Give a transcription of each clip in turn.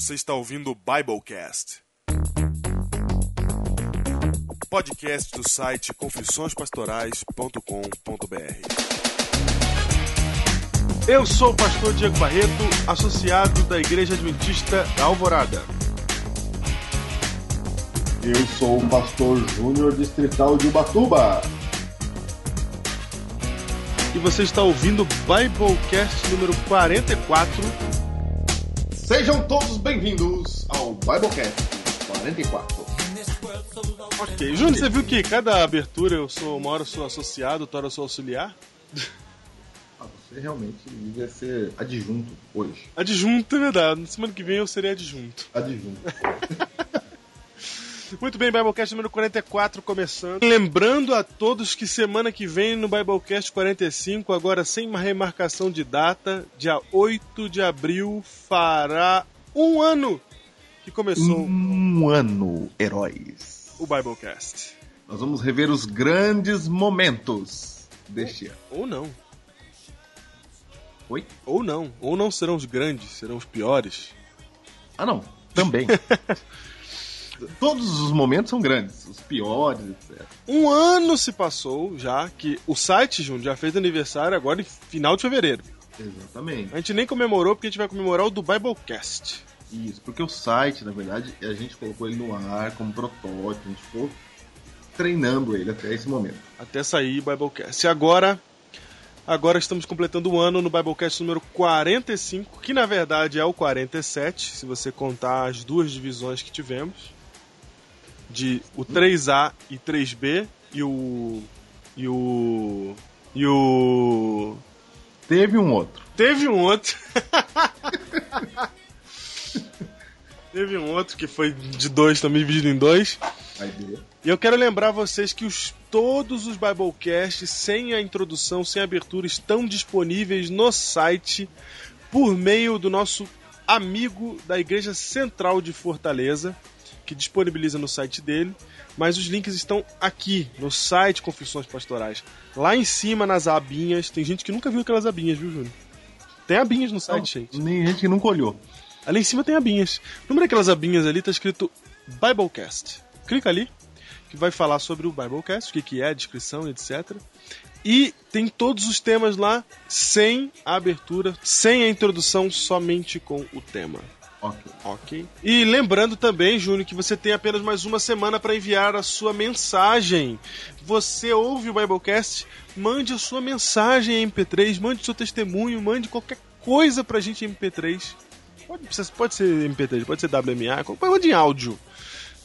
Você está ouvindo o Biblecast. Podcast do site confissõespastorais.com.br. Eu sou o pastor Diego Barreto, associado da Igreja Adventista da Alvorada. Eu sou o pastor Júnior Distrital de Ubatuba. E você está ouvindo o Biblecast número 44. Sejam todos bem-vindos ao Biblecast 44. Ok, Júnior, você viu que cada abertura eu sou, uma hora eu sou associado, outra hora eu sou auxiliar? Ah, você realmente devia ser adjunto hoje. Adjunto, é verdade. Na semana que vem eu serei adjunto. Adjunto. Muito bem, Biblecast número 44 começando. Lembrando a todos que semana que vem no Biblecast 45, agora sem uma remarcação de data, dia 8 de abril, fará um ano que começou Um ano, heróis. o Biblecast. Nós vamos rever os grandes momentos deste ano. Ou não. Oi? Ou não. Ou não serão os grandes, serão os piores. Ah, não. Também. Todos os momentos são grandes, os piores, etc. Um ano se passou já que o site, Júnior, já fez aniversário agora em final de fevereiro. Exatamente. A gente nem comemorou porque a gente vai comemorar o do Biblecast. Isso, porque o site, na verdade, a gente colocou ele no ar como protótipo, a gente ficou treinando ele até esse momento. Até sair Biblecast. E agora, agora estamos completando o ano no Biblecast número 45, que na verdade é o 47, se você contar as duas divisões que tivemos. De o 3A e 3B e o. E o. E o. Teve um outro. Teve um outro. Teve um outro que foi de dois também, dividido em dois. E eu quero lembrar vocês que os, todos os Biblecasts, sem a introdução, sem a abertura, estão disponíveis no site por meio do nosso amigo da Igreja Central de Fortaleza, que disponibiliza no site dele. Mas os links estão aqui no site Confissões Pastorais. Lá em cima, nas abinhas, tem gente que nunca viu aquelas abinhas, viu, Júnior? Tem abinhas no site, gente. Nem gente que nunca olhou. Ali em cima tem abinhas. No meio daquelas abinhas ali tá escrito Biblecast. Clica ali, que vai falar sobre o Biblecast, o que, que é, a descrição, etc. E tem todos os temas lá, sem a abertura, sem a introdução, somente com o tema. Ok. Ok. E lembrando também, Júnior, que você tem apenas mais uma semana para enviar a sua mensagem. Você ouve o Biblecast, mande a sua mensagem em MP3, mande seu testemunho, mande qualquer coisa pra gente em MP3. Pode, pode ser MP3, pode ser WMA, manda em áudio.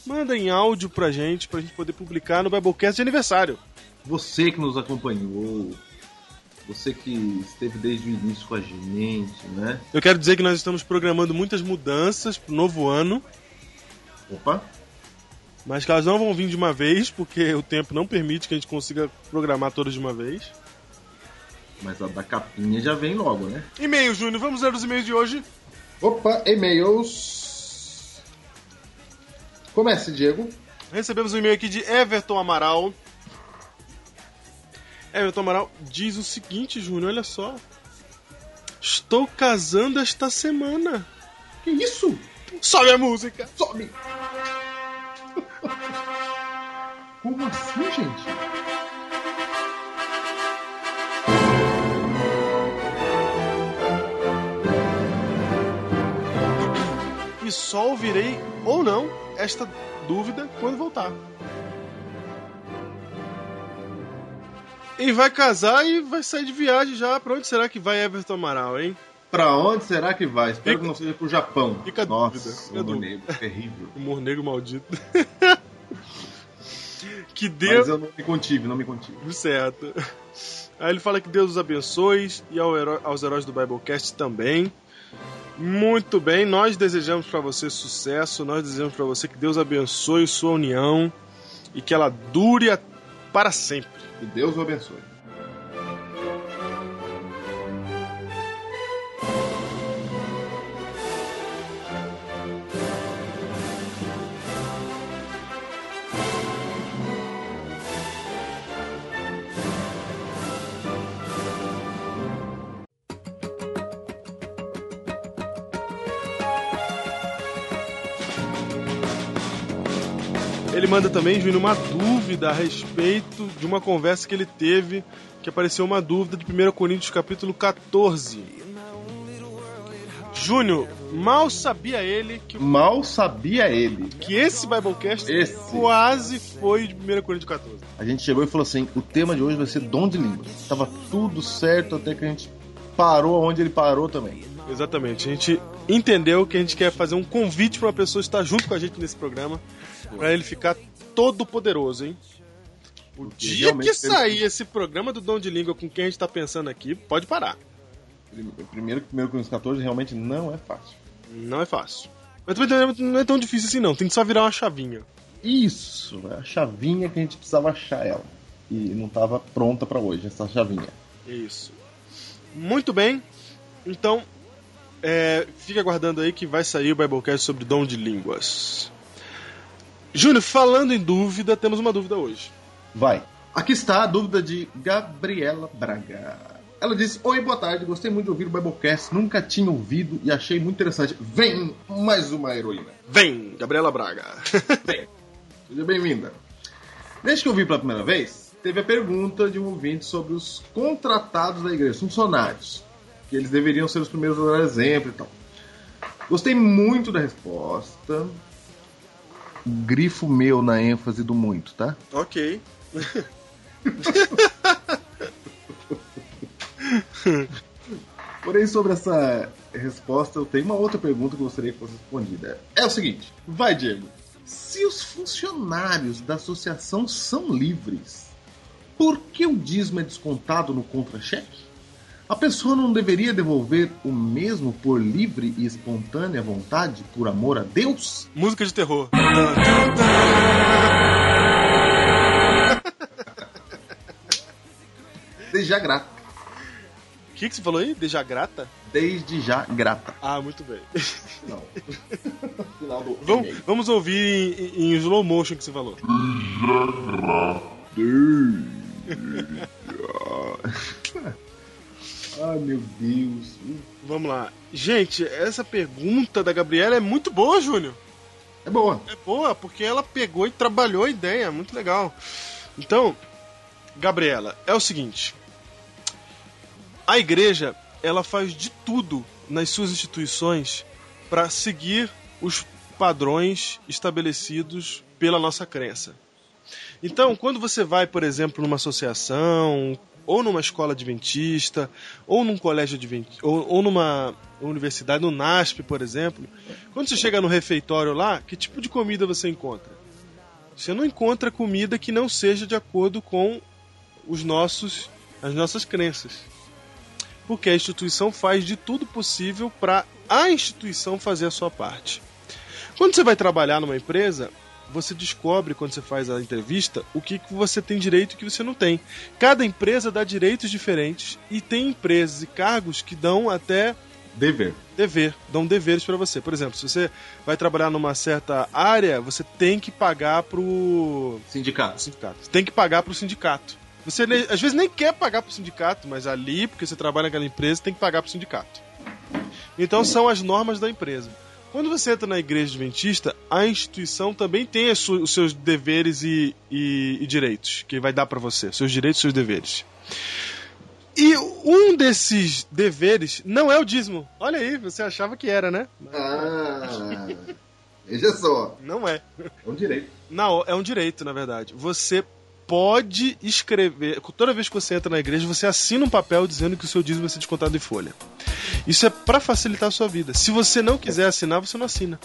Manda em áudio pra gente, pra gente poder publicar no Biblecast de aniversário. Você que nos acompanhou, você que esteve desde o início com a gente, né? Eu quero dizer que nós estamos programando muitas mudanças pro novo ano, Opa, mas que elas não vão vir de uma vez, porque o tempo não permite que a gente consiga programar todas de uma vez. mas a da capinha já vem logo, né? E-mail, Júnior, vamos ler os e-mails de hoje. Opa, e-mails. Comece, Diego. Recebemos um e-mail aqui de Everton Amaral. Everton Amaral diz o seguinte, Júnior, olha só. Estou casando esta semana. Que isso? Sobe a música. Sobe! Como assim, gente? E só ouvirei ou não esta dúvida quando voltar. Ele vai casar e vai sair de viagem já. Pra onde será que vai Everton Amaral, hein? Pra onde será que vai? Espero Fica- que não seja pro Japão. fica Nossa, dúvida, fica humor dúvida. negro, terrível. Humor negro maldito. que Mas Deus. eu não me contive, não me contive. Certo. Aí ele fala que Deus os abençoe e ao heró- aos heróis do Biblecast também. Muito bem, nós desejamos para você sucesso, nós desejamos para você que Deus abençoe sua união e que ela dure a- para sempre. Que Deus o abençoe. Ele manda também, Júnior, uma dúvida a respeito de uma conversa que ele teve, que apareceu uma dúvida de 1 Coríntios capítulo 14. Júnior, mal sabia ele que, Mal sabia ele. que esse Biblecast Esse. quase foi de 1 Coríntios 14. A gente chegou e falou assim: o tema de hoje vai ser dom de línguas. Tava tudo certo até que a gente parou onde ele parou também. Exatamente. A gente entendeu que a gente quer fazer um convite para uma pessoa estar junto com a gente nesse programa, para ele ficar todo poderoso, hein? O Porque dia que sair esse programa do Dom de Língua com quem a gente tá pensando aqui, pode parar. Primeiro que primeiro com os 14 realmente não é fácil. Não é fácil. Mas também não é tão difícil assim não, tem que só virar uma chavinha. Isso, é a chavinha que a gente precisava achar ela. E não tava pronta pra hoje, essa chavinha. Isso. Muito bem. Então, é, fica aguardando aí que vai sair o Biblecast sobre dom de línguas. Júnior, falando em dúvida, temos uma dúvida hoje. Vai. Aqui está a dúvida de Gabriela Braga. Ela disse: Oi, boa tarde, gostei muito de ouvir o Biblecast, nunca tinha ouvido e achei muito interessante. Vem mais uma heroína. Vem, Gabriela Braga. Vem. Seja bem-vinda. Desde que eu vi pela primeira vez, teve a pergunta de um ouvinte sobre os contratados da igreja, funcionários, que eles deveriam ser os primeiros a dar exemplo e tal. Gostei muito da resposta. Grifo meu na ênfase do muito, tá? ok. Porém, sobre essa resposta, eu tenho uma outra pergunta que eu gostaria que fosse respondida. É o seguinte: vai, Diego. Se os funcionários da associação são livres, por que o dízimo é descontado no contra-cheque? A pessoa não deveria devolver o mesmo por livre e espontânea vontade, por amor a Deus? Música de terror. Desde já grata. O que, que você falou aí? Deja grata? Desde já grata. Ah, muito bem. Não. Final do Vamos, vamos ouvir em, em slow motion o que você falou. Ai meu Deus. Vamos lá. Gente, essa pergunta da Gabriela é muito boa, Júnior. É boa. É boa, porque ela pegou e trabalhou a ideia, muito legal. Então, Gabriela, é o seguinte: a igreja ela faz de tudo nas suas instituições para seguir os padrões estabelecidos pela nossa crença. Então, quando você vai, por exemplo, numa associação, ou numa escola adventista, ou num colégio adventista, ou, ou numa universidade, no NASP, por exemplo, quando você chega no refeitório lá, que tipo de comida você encontra? Você não encontra comida que não seja de acordo com os nossos, as nossas crenças. Porque a instituição faz de tudo possível para a instituição fazer a sua parte. Quando você vai trabalhar numa empresa, você descobre quando você faz a entrevista o que, que você tem direito e o que você não tem. Cada empresa dá direitos diferentes e tem empresas e cargos que dão até Dever. dever, dão deveres para você. Por exemplo, se você vai trabalhar numa certa área, você tem que pagar pro Sindicato. sindicato. Você tem que pagar pro sindicato. Você às vezes nem quer pagar pro sindicato, mas ali, porque você trabalha naquela empresa, tem que pagar pro sindicato. Então são as normas da empresa. Quando você entra na igreja adventista, a instituição também tem os seus deveres e, e- e direitos que vai dar pra você, seus direitos e seus deveres. E um desses deveres não é o dízimo. Olha aí, você achava que era, né? Ah, veja só. Não é. É um direito. Não, é um direito, na verdade. Você pode escrever. Toda vez que você entra na igreja, você assina um papel dizendo que o seu dízimo vai ser descontado em folha. Isso é pra facilitar a sua vida. Se você não quiser assinar, você não assina.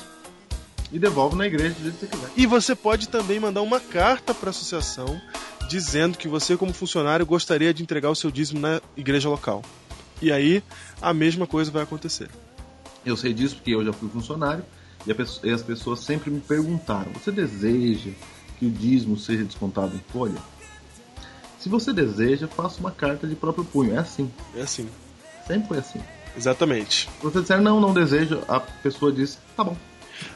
E devolve na igreja do jeito que você quiser. E você pode também mandar uma carta para a associação dizendo que você, como funcionário, gostaria de entregar o seu dízimo na igreja local. E aí a mesma coisa vai acontecer. Eu sei disso porque eu já fui funcionário e, e as pessoas sempre me perguntaram: você deseja que o dízimo seja descontado em folha? Se você deseja, faça uma carta de próprio punho. É assim. É assim. Sempre foi assim. Exatamente. Se você disser não, não desejo, a pessoa diz: tá bom.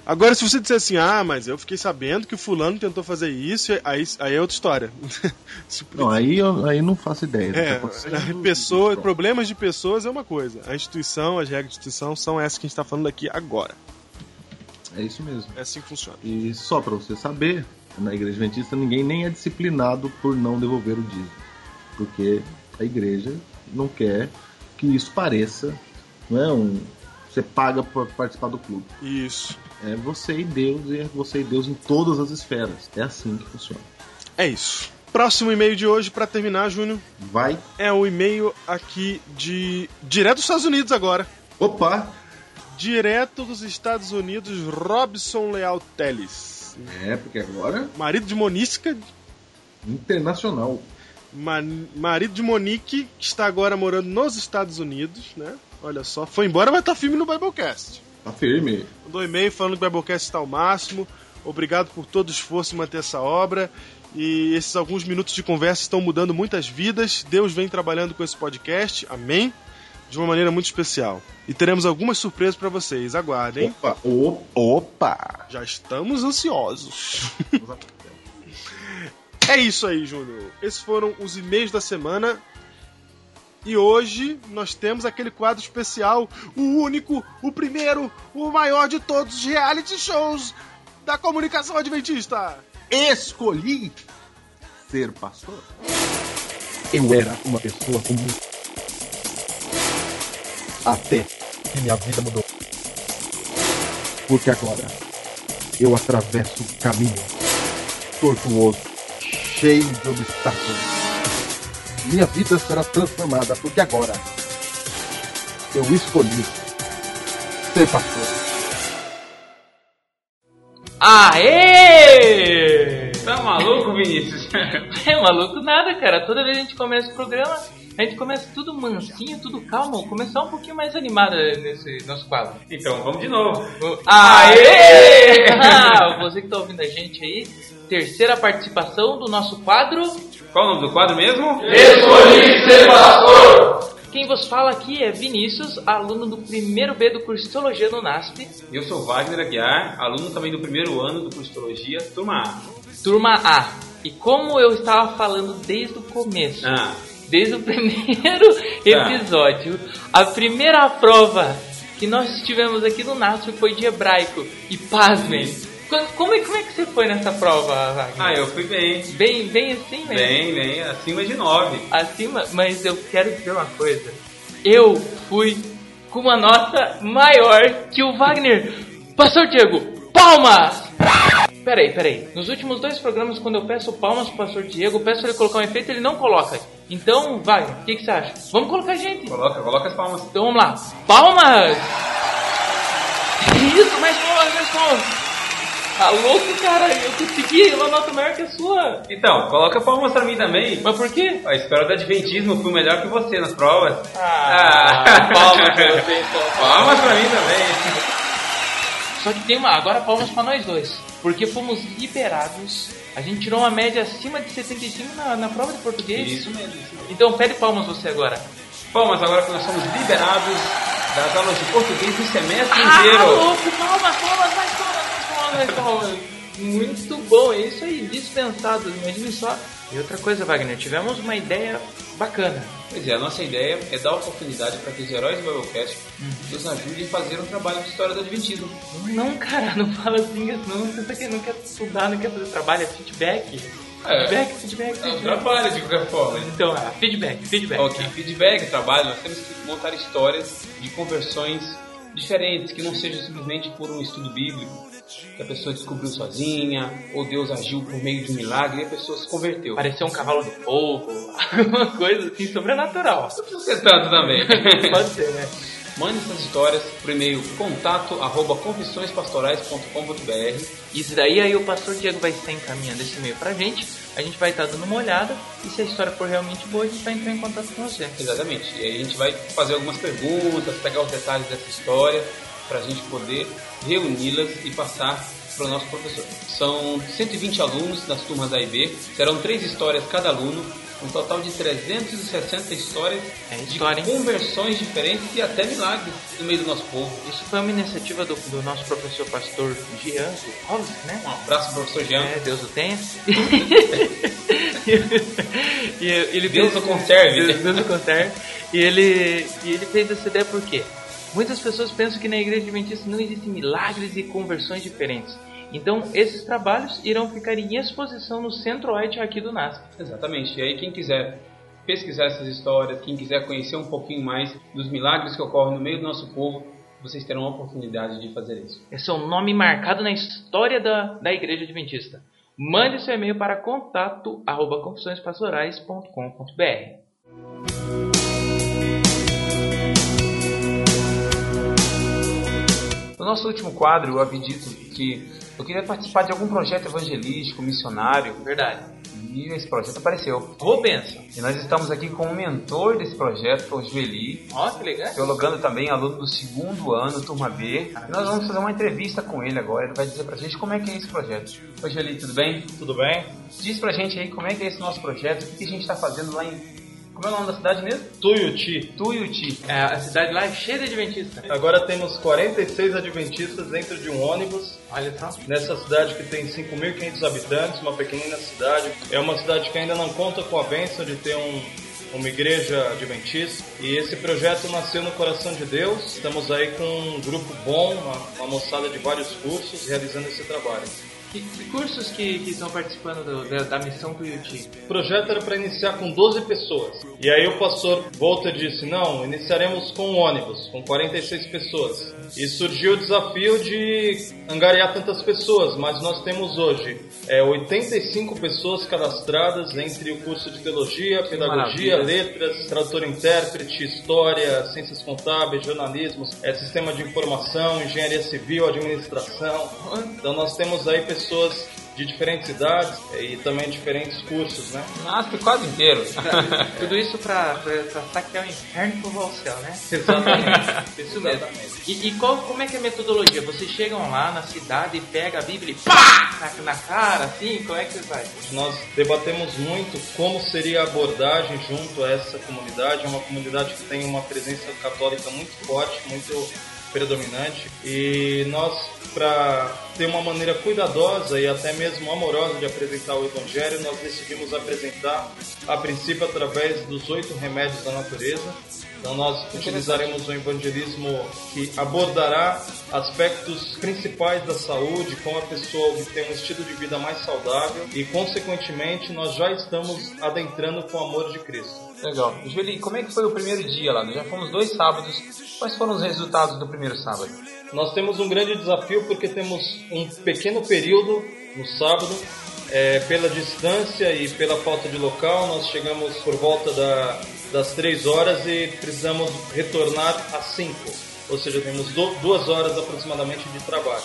Agora, se você disser assim, ah, mas eu fiquei sabendo que o fulano tentou fazer isso, aí, aí é outra história. Não, aí eu aí não faço ideia. É, a pessoa, problemas de pessoas é uma coisa. A instituição, as regras de instituição são essas que a gente está falando aqui agora. É isso mesmo. É assim que funciona. E só para você saber, na igreja adventista ninguém nem é disciplinado por não devolver o dízimo. Porque a igreja não quer que isso pareça, não é um você paga por participar do clube. Isso. É você e Deus e é você e Deus em todas as esferas. É assim que funciona. É isso. Próximo e-mail de hoje para terminar, Júnior, Vai. é o e-mail aqui de direto dos Estados Unidos agora. Opa! Direto dos Estados Unidos, Robson Leal Teles. É, porque agora Marido de Monística, internacional. ma- marido de Monique, que está agora morando nos Estados Unidos, né? Olha só, foi embora, mas tá firme no Biblecast. Tá firme. Mandou um e-mail falando que o Biblecast está ao máximo. Obrigado por todo o esforço em manter essa obra. E esses alguns minutos de conversa estão mudando muitas vidas. Deus vem trabalhando com esse podcast. Amém? De uma maneira muito especial. E teremos algumas surpresas para vocês. Aguardem. Opa! Opa! Já estamos ansiosos. é isso aí, Júnior. Esses foram os e-mails da semana. E hoje nós temos aquele quadro especial, o único, o primeiro, o maior de todos os reality shows da comunicação adventista. Escolhi ser pastor. Eu era uma pessoa comum. Até que minha vida mudou. Porque agora eu atravesso um caminho tortuoso, cheio de obstáculos. Minha vida será transformada porque agora eu escolhi ser pastor. Aê! Tá maluco, Vinícius? é maluco nada, cara. Toda vez que a gente começa o programa, a gente começa tudo mansinho, tudo calmo. Começar um pouquinho mais animado nesse nosso quadro. Então, vamos de novo. Aê! Ah, Você que tá ouvindo a gente aí, terceira participação do nosso quadro. Qual o nome do quadro mesmo? Quem vos fala aqui é Vinícius, aluno do primeiro B do curso de Teologia no NASP, Eu sou Wagner Aguiar, aluno também do primeiro ano do curso de Teologia, turma A. turma A. E como eu estava falando desde o começo, Ah, desde o primeiro episódio, a primeira prova que nós tivemos aqui no NASP foi de hebraico. E pasmem, como é, como é que você foi nessa prova, Wagner? ah eu fui bem. Bem, bem assim mesmo? Bem, bem, acima de 9. Acima, mas eu quero dizer uma coisa. Eu fui com uma nota maior que o Wagner. Pastor Diego, palmas! Peraí, peraí. Nos últimos dois programas, quando eu peço palmas pro pastor Diego, peço pra ele colocar um efeito, ele não coloca. Então, Wagner, o que, que você acha? Vamos colocar gente. Coloca, coloca as palmas. Então vamos lá. Palmas! Isso, mais palmas, mais palmas. Tá louco, cara? Eu consegui uma nota maior que a sua. Então, coloca palmas pra mim também. Mas por quê? A espero do Adventismo, fui melhor que você nas provas. Ah, palmas pra você, então. Palmas pra mim também. Só que tem uma, agora palmas pra nós dois. Porque fomos liberados. A gente tirou uma média acima de 75 na, na prova de português. Isso mesmo. isso mesmo. Então pede palmas você agora. Palmas agora que nós somos liberados das aulas de português do semestre Ah, inteiro. louco, palmas, palmas, mais palmas, mais palmas, mais palmas. Muito bom, é isso aí, dispensado. Imagine só. E outra coisa, Wagner, tivemos uma ideia bacana. Pois é, a nossa ideia é dar oportunidade para que os heróis do Biblecast nos ajudem a fazer um trabalho de história do Adventismo. Não, cara, não fala assim, não, pensa que não quer estudar, não quer fazer trabalho, é feedback. É. Feedback, feedback, É um feedback. trabalho de qualquer forma. Então, ah, feedback, feedback. Ok, feedback, trabalho, nós temos que montar histórias de conversões diferentes, que não seja simplesmente por um estudo bíblico, que a pessoa descobriu sozinha, ou Deus agiu por meio de um milagre e a pessoa se converteu. Parecer um cavalo de fogo, alguma coisa assim sobrenatural. Não precisa ser tanto também. Pode ser, né? Mande essas histórias por e-mail contato arroba confissõespastorais.com.br Isso daí aí o pastor Diego vai estar encaminhando esse e-mail pra gente. A gente vai estar dando uma olhada e se a história for realmente boa, a gente vai entrar em contato com você. Exatamente. E aí a gente vai fazer algumas perguntas, pegar os detalhes dessa história, para a gente poder reuni-las e passar para o nosso professor. São 120 alunos das turmas A e B, serão três histórias cada aluno, um total de 360 histórias É de história, hein? conversões diferentes e até milagres no meio do nosso povo. Isso foi uma iniciativa do, do nosso professor pastor Jean Kovski, né? Um abraço, professor Jean. É, Deus o tenha. e ele Deus fez- o conserve. Deus, Deus o conserve. E ele, e ele fez essa ideia por quê? Muitas pessoas pensam que na igreja adventista não existem milagres e conversões diferentes. Então, esses trabalhos irão ficar em exposição no Centro-Oeste aqui do NASP. Exatamente. E aí quem quiser pesquisar essas histórias, quem quiser conhecer um pouquinho mais dos milagres que ocorrem no meio do nosso povo, vocês terão a oportunidade de fazer isso. Esse é um nome marcado na história da, da Igreja Adventista. Mande seu e-mail para contato No nosso último quadro, eu havia dito que eu queria participar de algum projeto evangelístico, missionário. Verdade. E esse projeto apareceu. Ô, benção! E nós estamos aqui com o mentor desse projeto, que é o Joeli, Ó, que legal. teologando também, aluno do segundo ano, turma B. E nós vamos fazer uma entrevista com ele agora. Ele vai dizer pra gente como é que é esse projeto. Oi, Joeli, tudo bem? Tudo bem? Diz pra gente aí como é que é esse nosso projeto, o que que a gente tá fazendo lá em. Como é o nome da cidade mesmo? Tuiuti. Tuiuti. É, a cidade lá é cheia de adventistas. Agora temos 46 adventistas dentro de um ônibus. Olha só. Nessa cidade que tem 5.500 habitantes, uma pequenina cidade. É uma cidade que ainda não conta com a bênção de ter um, uma igreja adventista. E esse projeto nasceu no coração de Deus. Estamos aí com um grupo bom, uma, uma moçada de vários cursos, realizando esse trabalho. Que, que cursos que, que estão participando do- da, da missão Tuiuti? O projeto era para iniciar com 12 pessoas. E aí o pastor Volta disse: não, iniciaremos com um ônibus, com 46 pessoas. E surgiu o desafio de angariar tantas pessoas, mas nós temos hoje é, 85 pessoas cadastradas entre o curso de teologia, pedagogia, maravilha. letras, tradutor-intérprete, história, ciências contábeis, jornalismo, é, sistema de informação, engenharia civil, administração. Então nós temos aí pessoas de diferentes idades é, e também diferentes cursos, né? Nasce quase inteiro. Tudo isso pra, pra, pra saquear o inferno pro ao céu, né? Exatamente. Isso mesmo. E, e qual, como é que é a metodologia? Vocês chegam lá na cidade e pegam a Bíblia e pá! Na, na cara, assim? Como é que você faz? Nós debatemos muito como seria a abordagem junto a essa comunidade. É uma comunidade que tem uma presença católica muito forte, muito predominante. E nós, para ter uma maneira cuidadosa e até mesmo amorosa de apresentar o Evangelho, nós decidimos apresentar, a princípio, através dos oito remédios da natureza. Então nós utilizaremos um evangelismo que abordará aspectos principais da saúde, como a pessoa obter um estilo de vida mais saudável e, consequentemente, nós já estamos adentrando com o amor de Cristo. Legal. Joeli, como é que foi o primeiro dia lá? Nós já fomos dois sábados. Quais foram os resultados do primeiro sábado? Nós temos um grande desafio porque temos um pequeno período no sábado. É, pela distância e pela falta de local, nós chegamos por volta da, das três horas e precisamos retornar às cinco. Ou seja, temos do- duas horas aproximadamente de trabalho.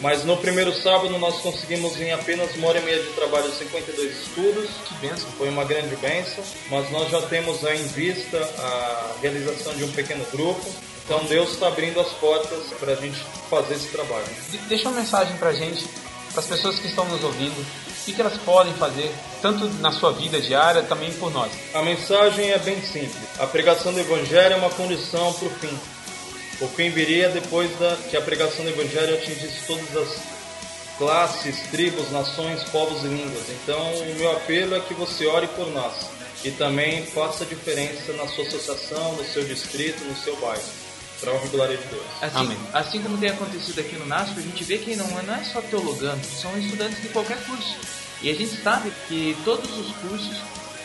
Mas no primeiro sábado nós conseguimos em apenas uma hora e meia de trabalho 52 estudos. Que benção. Foi uma grande bênção, mas nós já temos em vista a realização de um pequeno grupo. Então Deus está abrindo as portas para a gente fazer esse trabalho. De- Deixa uma mensagem pra gente, para as pessoas que estão nos ouvindo, o que, que elas podem fazer, tanto na sua vida diária, também por nós. A mensagem é bem simples. A pregação do Evangelho é uma condição para o fim. O fim viria depois da, que a pregação do Evangelho atingisse todas as classes, tribos, nações, povos e línguas. Então, o meu apelo é que você ore por nós e também faça diferença na sua associação, no seu distrito, no seu bairro. Para a honra e glória de Deus. Assim, Amém. assim como tem acontecido aqui no NASP, a gente vê que não, é- não é só teologando, são estudantes de qualquer curso. E a gente sabe que todos os cursos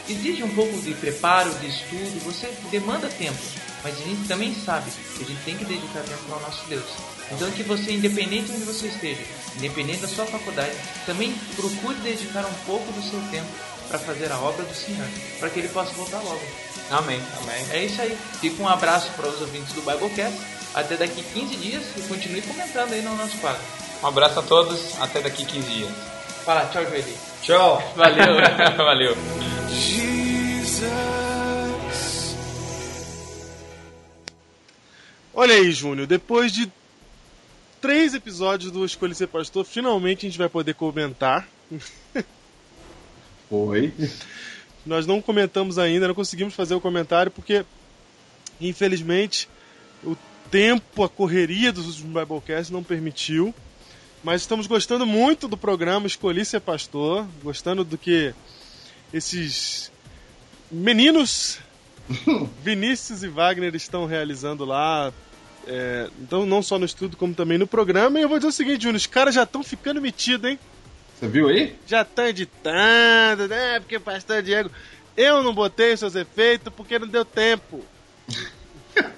exigem um pouco de preparo, de estudo, você demanda tempo. Mas a gente também sabe que a gente tem que dedicar tempo ao nosso Deus. Então que você, independente de onde você esteja, independente da sua faculdade, também procure dedicar um pouco do seu tempo para fazer a obra do Senhor, para que ele possa voltar logo. Amém. Amém. É isso aí. Fica um abraço para os ouvintes do Biblecast. Até daqui 15 dias e continue comentando aí no nosso quadro. Um abraço a todos, até daqui 15 dias. Fala, tchau, Joeli. Tchau! Valeu. Valeu. Olha aí, Júnior, depois de três episódios do Escolha Ser Pastor, finalmente a gente vai poder comentar. Foi. Nós não comentamos ainda, não conseguimos fazer o comentário porque, infelizmente, o tempo, a correria dos últimos Biblecasts não permitiu. Mas estamos gostando muito do programa Escolhi Ser Pastor, gostando do que esses meninos, Vinícius e Wagner, estão realizando lá, É, então, não só no estudo, como também no programa. E eu vou dizer o seguinte, Júnior, os caras já estão ficando metidos, hein? Você viu aí? Já estão editando, né? Porque o pastor Diego. Eu não botei seus efeitos porque não deu tempo.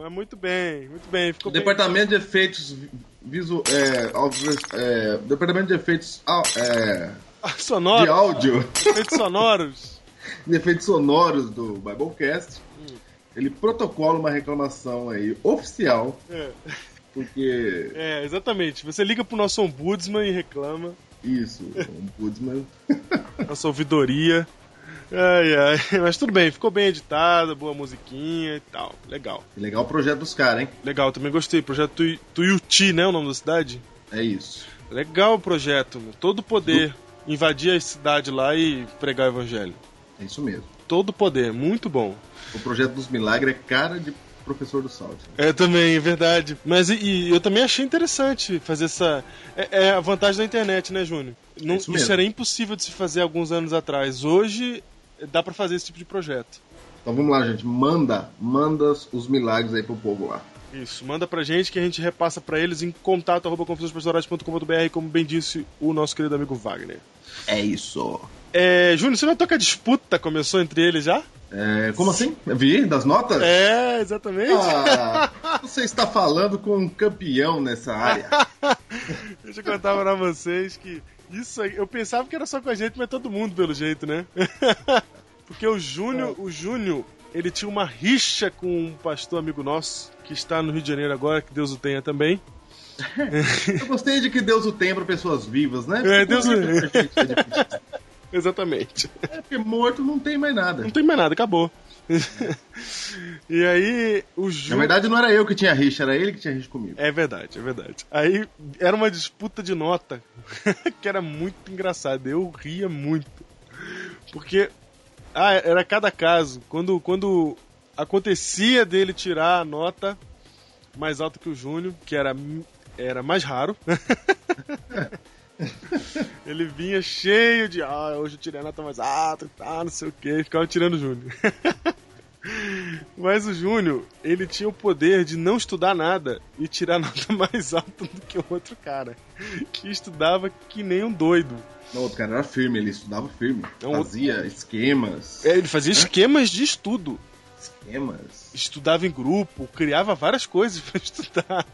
Mas muito bem, muito bem. Ficou O bem. departamento de efeitos visu, é, é, departamento de efeitos é, Ah, de áudio, efeitos sonoros. de efeitos sonoros do Biblecast. Ele protocola uma reclamação aí oficial, É, porque é, exatamente. Você liga pro nosso ombudsman e reclama. isso, Ombudsman. Nossa ouvidoria. Ai, ai. Mas tudo bem, ficou bem editado, boa musiquinha e tal. Legal. Legal o projeto dos caras, hein? Legal, também gostei. Projeto Tui- Tuiuti, né? O nome da cidade? É isso. Legal o projeto, meu. todo o poder. Invadir a cidade lá e pregar o evangelho. É isso mesmo. Todo o poder, muito bom. O projeto dos milagres é cara de professor do Salt. É também, é verdade. Mas e, e eu também achei interessante fazer essa. É, é a vantagem da internet, né, Júnior? Não, Isso isso, mesmo. era impossível de se fazer alguns anos atrás. Hoje dá pra fazer esse tipo de projeto. Então vamos lá, gente. Manda, manda os milagres aí pro povo lá. Isso, manda pra gente que a gente repassa pra eles em contato arroba como bem disse o nosso querido amigo Wagner. É isso. É, Júnior, você notou que a disputa começou entre eles já? É, como assim? Vi das notas? É, exatamente. Ah, você está falando com um campeão nessa área. Deixa eu contar pra vocês que isso aí, eu pensava que era só com a gente, mas todo mundo pelo jeito, né? Porque o Júnior, o Júnior, ele tinha uma rixa com um pastor amigo nosso, que está no Rio de Janeiro agora, que Deus o tenha também. Eu gostei de que Deus o tenha para pessoas vivas, né? É, Deus o- é difícil. Exatamente. É porque morto não tem mais nada. Não tem mais nada, acabou. e aí, o Na Júnior. verdade, não era eu que tinha rixa, era ele que tinha rixa comigo. É verdade, é verdade. Aí era uma disputa de nota que era muito engraçada. Eu ria muito. Porque ah, era cada caso. Quando, quando acontecia dele tirar a nota mais alta que o Júnior, que era, era mais raro. Ele vinha cheio de, ah, hoje eu tirei a nota mais alta tal, não sei o que, e ficava tirando o Júnior. Mas o Júnior, ele tinha o poder de não estudar nada e tirar nota mais alta do que o outro cara, que estudava que nem um doido. Não, o outro cara era firme, ele estudava firme. Não, Fazia esquemas. É, ele fazia esquemas de estudo, Esquemas. estudava em grupo, criava várias coisas pra estudar.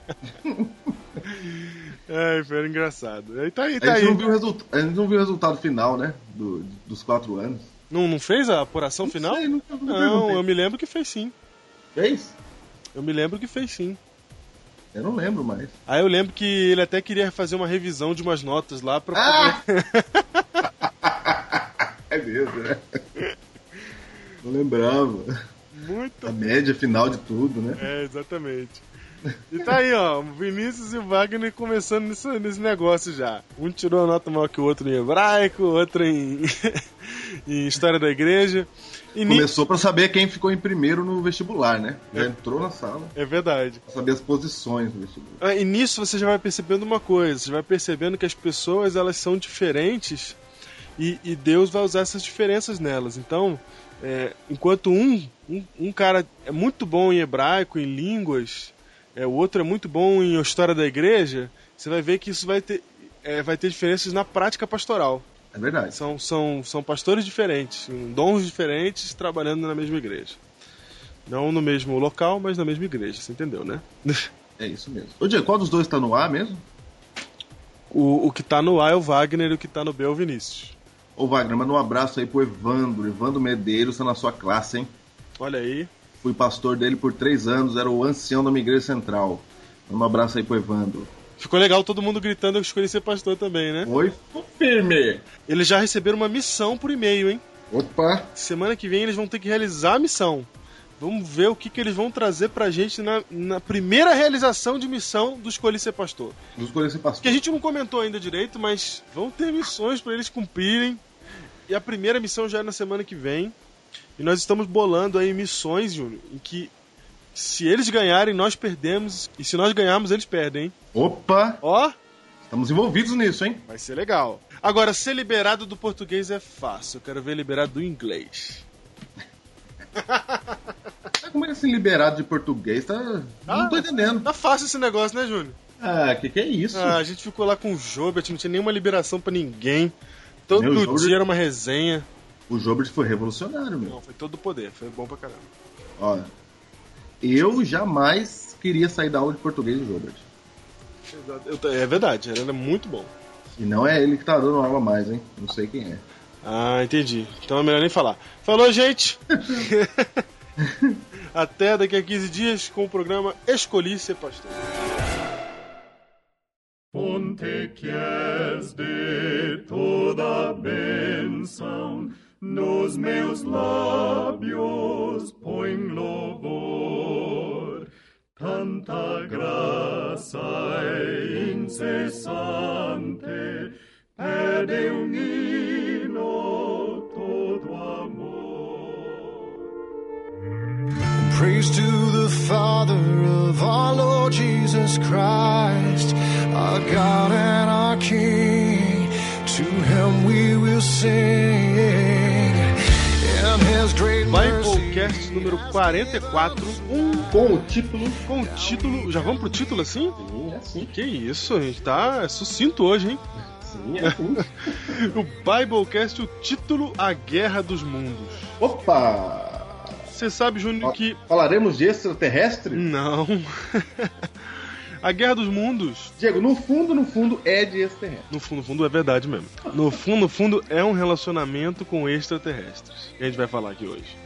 Ai, foi engraçado. Aí tá aí, tá a, aí. não viu o resulta- a gente não viu o resultado final, né? Do- dos quatro anos. Não, não fez a apuração final? Sei, Não, perguntei. eu me lembro que fez sim. Fez? Eu me lembro que fez sim. Eu não lembro mais. Aí eu lembro que ele até queria fazer uma revisão de umas notas lá pra Ah! poder... É mesmo, né? Não lembrava. Muito A média final de tudo, né? É, exatamente. E tá aí, ó, Vinícius e o Wagner começando nesse, nesse negócio já. Um tirou a nota maior que o outro em hebraico, outro em, em história da igreja. E ni- Começou pra saber quem ficou em primeiro no vestibular, né? Já entrou na sala É verdade. pra saber as posições do vestibular. Ah, E nisso você já vai percebendo uma coisa, você vai percebendo que as pessoas elas são diferentes e, e Deus vai usar essas diferenças nelas. Então, é, enquanto um, um, um cara é muito bom em hebraico, em línguas, é, o outro é muito bom em história da igreja, você vai ver que isso vai ter, é, vai ter diferenças na prática pastoral. É verdade. São, são, são pastores diferentes, dons diferentes, trabalhando na mesma igreja. Não no mesmo local, mas na mesma igreja, você entendeu, né? É isso mesmo. Ô, Diego, qual dos dois tá no ar mesmo? O, o que tá no A é o Wagner e o que tá no B é o Vinícius. Ô, Wagner, manda um abraço aí pro Evandro. Evandro Medeiros tá na sua classe, hein? Olha aí. Fui pastor dele por três anos, era o ancião da minha igreja central. Manda um abraço aí pro Evandro. Ficou legal todo mundo gritando que eu escolhi ser pastor também, né? Oi, firme! Eles já receberam uma missão por e-mail, hein? Opa! Semana que vem eles vão ter que realizar a missão. Vamos ver o que, que eles vão trazer pra gente na, na primeira realização de missão do Escolhi Ser Pastor. Vou escolher ser Que a pastor. gente não comentou ainda direito, mas vão ter missões pra eles cumprirem. E a primeira missão já é na semana que vem. E nós estamos bolando aí missões, Júnior, em que se eles ganharem, nós perdemos. E se nós ganharmos, eles perdem, hein? Opa! Ó, Estamos envolvidos nisso, hein? vai ser legal. Agora, ser liberado do português é fácil. Eu quero ver liberado do inglês. como é assim liberado de português? Tá... Ah. Não tô entendendo. Tá fácil esse negócio, né, Júnior? Ah, que que é isso? Ah, a gente ficou lá com o Jobert, não tinha nenhuma liberação pra ninguém. Todo Meu, Jobert- dia era uma resenha. O Jobert foi revolucionário, meu. Não, foi todo o poder, foi bom pra caramba. Olha, eu jamais queria sair da aula de português do Jobert. Eu é verdade, ele era muito bom. E não é ele que tá dando aula mais, hein? Não sei quem é. Ah, entendi. Então é melhor nem falar. Falou, gente! Até daqui a 15 dias com o programa Escolhi Ser Pastor. Ponte quies de toda benção nos meus lábios põe louvor. Tanta graça é incessante, pede um hino Praise to the Father of our Lord Jesus Christ, our God and our King. To him we will sing. In his great mercy. Biblecast número 44, um Com o título. com o título. Já vamos pro título assim? Sim, é sim. Que isso, a gente tá sucinto hoje, hein? Sim, é sim. O Biblecast, o título A Guerra dos Mundos. Opa! Você sabe, Júnior, que. Falaremos de extraterrestre? Não. A Guerra dos Mundos, Diego, no fundo, no fundo, é de extraterrestre. no fundo, no fundo, é verdade mesmo. No fundo, no fundo, é um relacionamento com extraterrestres. Que a gente vai falar aqui hoje.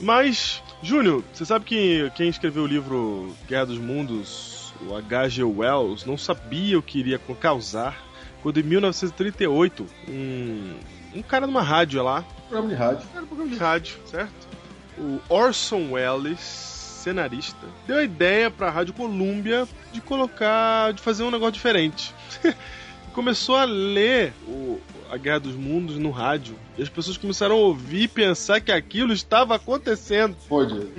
Mas, Júnior, você sabe que quem escreveu o livro Guerra dos Mundos, o H.G. Wells, não sabia o que iria causar quando em 1938 um, um cara numa rádio lá Programa de rádio. era um programa de rádio, certo? O Orson Welles, cenarista, deu a ideia pra Rádio Columbia de colocar, de fazer um negócio diferente. Começou a ler o, a Guerra dos Mundos no rádio e as pessoas começaram a ouvir e pensar que aquilo estava acontecendo. Foi,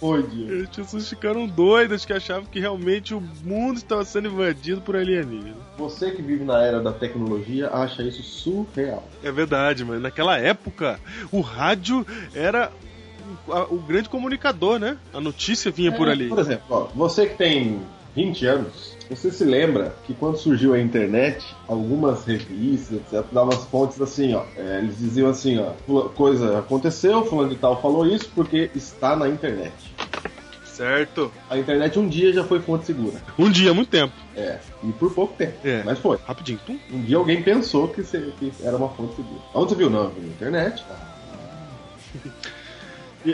Diego. Foi, Diego. E as pessoas ficaram doidas que achavam que realmente o mundo estava sendo invadido por alienígenas. Você que vive na era da tecnologia acha isso surreal. É verdade, mas naquela época o rádio era o, o grande comunicador, né? A notícia vinha por É, ali. Por exemplo, ó, você que tem 20 anos, você se lembra que quando surgiu a internet, algumas revistas, etc., davam as fontes assim, ó. é, eles diziam assim, ó, coisa aconteceu, fulano de tal falou isso porque está na internet. Certo. A internet um dia já foi fonte segura. Um dia, muito tempo. É, e por pouco tempo. É. Mas foi. Rapidinho. Tum. Um dia alguém pensou que, que era uma fonte segura. Onde você viu? Não, na internet.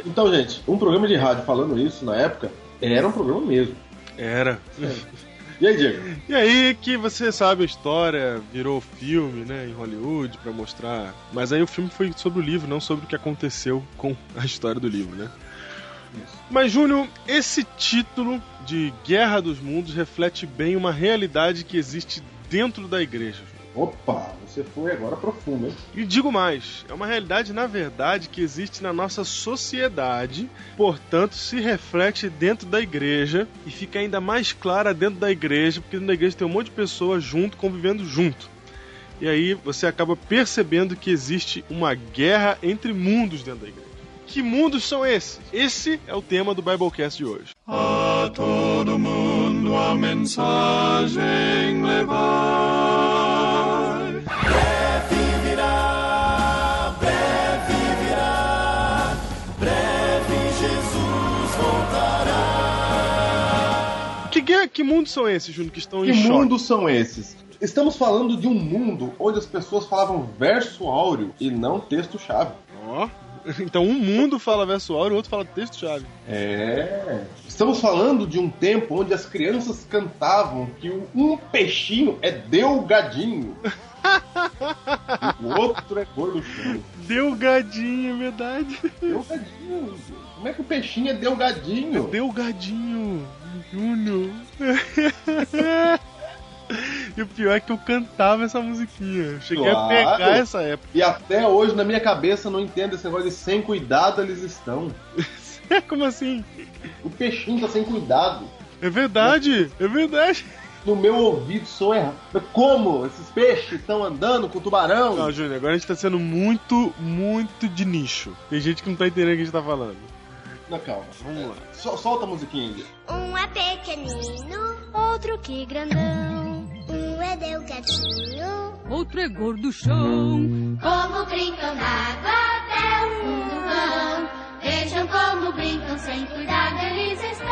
Então, gente, um programa de rádio falando isso na época era um programa mesmo. Era. E aí, Diego? E aí que você sabe a história, virou filme, né, em Hollywood pra mostrar. Mas aí o filme foi sobre o livro, não sobre o que aconteceu com a história do livro, né? Mas, Júnior, esse título de Guerra dos Mundos reflete bem uma realidade que existe dentro da igreja. Opa, você foi agora profundo, hein? E digo mais, é uma realidade, na verdade, que existe na nossa sociedade, portanto, se reflete dentro da igreja e fica ainda mais clara dentro da igreja, porque dentro da igreja tem um monte de pessoas junto, convivendo junto. E aí você acaba percebendo que existe uma guerra entre mundos dentro da igreja. Que mundos são esses? Esse é o tema do Biblecast de hoje. A todo mundo a mensagem levai. Que, que mundos são esses, Júnior, que estão Que em choque? mundos são esses? Estamos falando de um mundo onde as pessoas falavam verso áureo e não texto-chave. Ó, então um mundo fala verso áureo, o outro fala texto-chave. É. Estamos falando de um tempo onde as crianças cantavam que um peixinho é delgadinho. o outro é gorduchinho. Delgadinho, é verdade. Delgadinho. Como é que o peixinho é delgadinho? Delgadinho, Júnior. e o pior é que eu cantava essa musiquinha. Eu Cheguei Claro. a pegar essa época. E até hoje, na minha cabeça, não entendo esse negócio de sem cuidado eles estão. Como assim? O peixinho tá sem cuidado. É verdade, é verdade. No meu ouvido soa errado. Como? Esses peixes estão andando com tubarão? Não, Júnior, agora a gente tá sendo muito, muito de nicho. Tem gente que não tá entendendo o que a gente tá falando. Na calma. Vamos lá. Sol- solta a musiquinha aí. Um é pequenino, outro que grandão. Um é delgadinho, Outro é gorduchão. como brincam na água até o fundo vão. Vejam como brincam sem cuidado eles estão.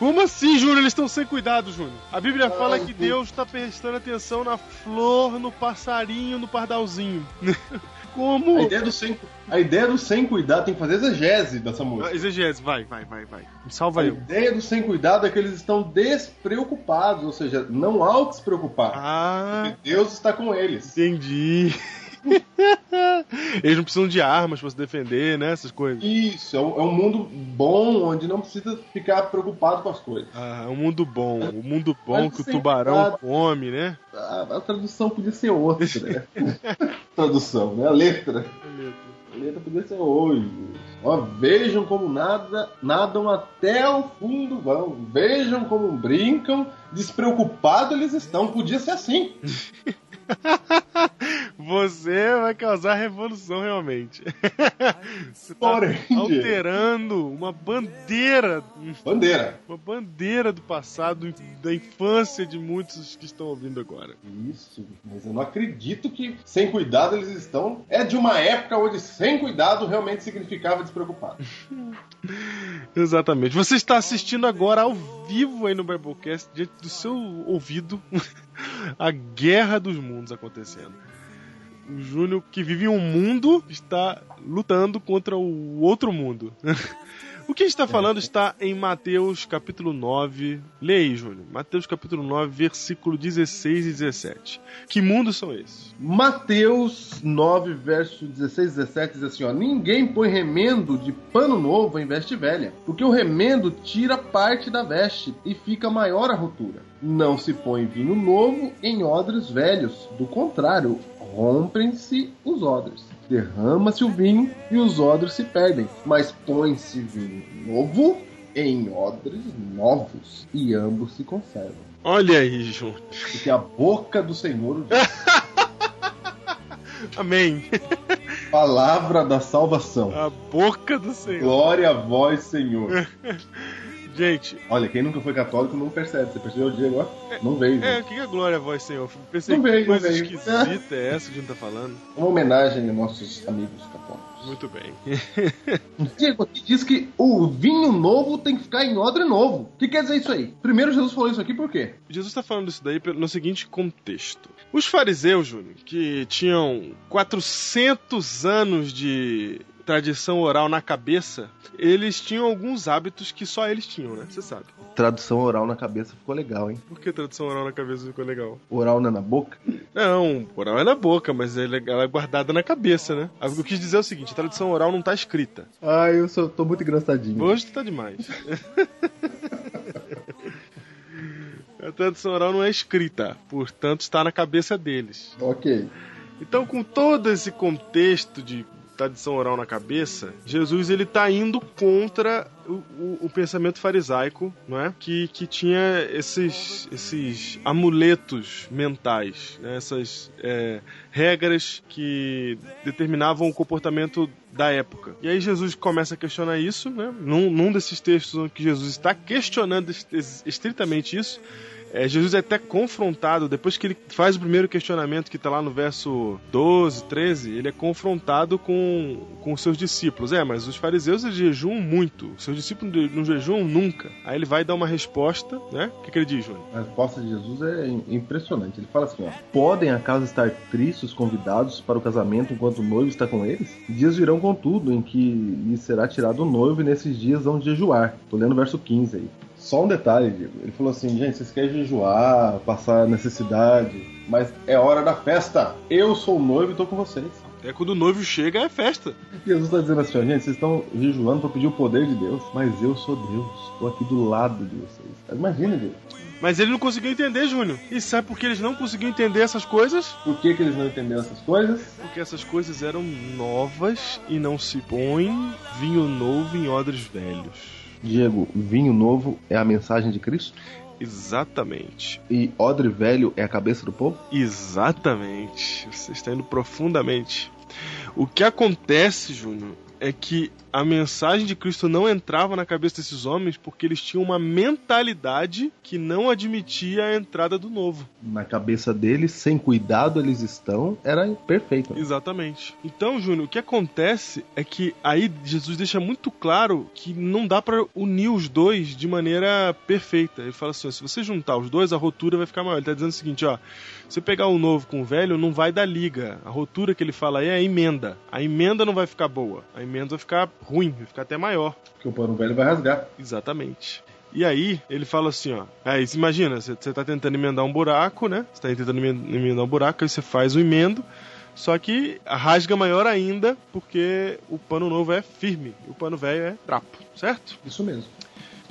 Como assim, Júnior? Eles estão sem cuidado, Júnior. A Bíblia fala que Deus está prestando atenção na flor, no passarinho, no pardalzinho. Como? A ideia, do sem, a ideia do sem cuidado tem que fazer exegese dessa Ah, música. Exegese, vai, vai, vai, vai. Me salva A eu. ideia do sem cuidado é que eles estão despreocupados, ou seja, não há o que se preocupar. Ah, Porque Deus está com eles. entendi. Eles não precisam de armas pra se defender, né? Essas coisas. Isso, é um, é um mundo bom onde não precisa ficar preocupado com as coisas. Ah, é um mundo bom. O mundo bom Mas que o tubarão cuidado. come, né? A, a tradução podia ser outra, né? tradução, né? A letra. A letra podia ser hoje. Ó, vejam como nada, nadam até o fundo vão. Vejam como brincam, despreocupados eles estão. Podia ser assim. Você vai causar revolução realmente. Você tá Porém, alterando uma bandeira, Bandeira. uma bandeira do passado, da infância de muitos que estão ouvindo agora. Isso, mas eu não acredito que sem cuidado eles estão. É de uma época onde sem cuidado realmente significava despreocupado. Exatamente. Você está assistindo agora ao vivo aí no Biblecast, diante do seu ouvido, a guerra dos mundos acontecendo. O Júnior, que vive em um mundo, está lutando contra o outro mundo. O que a gente está falando está em Mateus capítulo 9. Leia aí, Júnior. Mateus capítulo 9, versículo 16 e 17. Que mundos são esses? Mateus 9, verso 16 e 17 diz assim: ó, Ninguém põe remendo de pano novo em veste velha, porque o remendo tira parte da veste e fica maior a rotura. Não se põe vinho novo em odres velhos, do contrário, rompem-se os odres. Derrama-se o vinho e os odres se perdem, mas põe-se vinho novo em odres novos e ambos se conservam. Olha aí, Júnior. Porque a boca do Senhor Amém. Palavra da salvação. A boca do Senhor. Glória a vós, Senhor. Gente, Olha, quem nunca foi católico não percebe. Você percebeu o dia agora? Não veio. é, o que é glória a voz, Senhor? Pensei Não que veio, coisa não veio. esquisita é essa que a gente tá falando. Uma homenagem aos nossos amigos católicos. Muito bem. Diego aqui diz que o vinho novo tem que ficar em odre novo. O que quer dizer isso aí? Primeiro, Jesus falou isso aqui por quê? Jesus está falando isso daí no seguinte contexto. Os fariseus, Júnior, que tinham 400 anos de tradição oral na cabeça, eles tinham alguns hábitos que só eles tinham, né? Você sabe. Tradução oral na cabeça ficou legal, hein? Por que tradição oral na cabeça ficou legal? Oral não é na boca? Não, oral é na boca, mas ela é ela é guardada na cabeça, né? O que eu quis dizer é o seguinte, a tradição oral não tá escrita. Ah, eu sou, tô muito engraçadinho. Hoje tá demais. A tradição oral não é escrita, portanto está na cabeça deles. Ok. Então, com todo esse contexto de tradição oral na cabeça, Jesus ele tá indo contra o, o- o pensamento farisaico, não é? Que, que tinha esses, esses amuletos mentais, né? essas é, regras que determinavam o comportamento da época. E aí Jesus começa a questionar isso, né? Num, num desses textos onde que Jesus está questionando est- est- estritamente isso, é, Jesus é até confrontado, depois que ele faz o primeiro questionamento, que está lá no verso 12, 13, ele é confrontado com, com os seus discípulos. É, mas os fariseus eles jejuam muito, seus discípulos não jejuam nunca. Aí ele vai dar uma resposta, né? O que, que ele diz, Júnior? A resposta de Jesus é im- impressionante. Ele fala assim: ó, Podem acaso estar tristes os convidados para o casamento enquanto o noivo está com eles? Dias virão, contudo, em que lhes será tirado o noivo e nesses dias vão jejuar. Tô lendo o verso 15 aí. Só um detalhe, Diego. Ele falou assim: gente, vocês querem jejuar, passar necessidade, mas é hora da festa. Eu sou o noivo e tô com vocês. É quando o noivo chega, é festa. Jesus está dizendo assim: ó, gente, vocês estão jejuando para pedir o poder de Deus, mas eu sou Deus. Estou aqui do lado de vocês. Imagina, Diego. Mas ele não conseguiu entender, Júnior. E sabe por que eles não conseguiam entender essas coisas? Por que, que eles não entenderam essas coisas? Porque essas coisas eram novas e não se põe vinho novo em odres velhos. Diego, vinho novo é a mensagem de Cristo? Exatamente. E odre velho é a cabeça do povo? Exatamente. Você está indo profundamente. O que acontece, Júnior, é que a mensagem de Cristo não entrava na cabeça desses homens porque eles tinham uma mentalidade que não admitia a entrada do novo. Na cabeça deles, sem cuidado eles estão, era perfeito. Exatamente. Então, Júnior, o que acontece é que aí Jesus deixa muito claro que não dá pra unir os dois de maneira perfeita. Ele fala assim: se você juntar os dois, a rotura vai ficar maior. Ele tá dizendo o seguinte, ó. Se você pegar o novo com o velho, não vai dar liga. A rotura que ele fala aí é a emenda. A emenda não vai ficar boa. A emenda vai ficar ruim, vai ficar até maior. Porque o pano velho vai rasgar. Exatamente. E aí, ele fala assim, ó. Aí, você imagina, você, tá tentando emendar um buraco, né? Você tá tentando emen- emendar um buraco, aí você faz o emendo. Só que a rasga maior ainda, porque o pano novo é firme. E o pano velho é trapo, certo? Isso mesmo.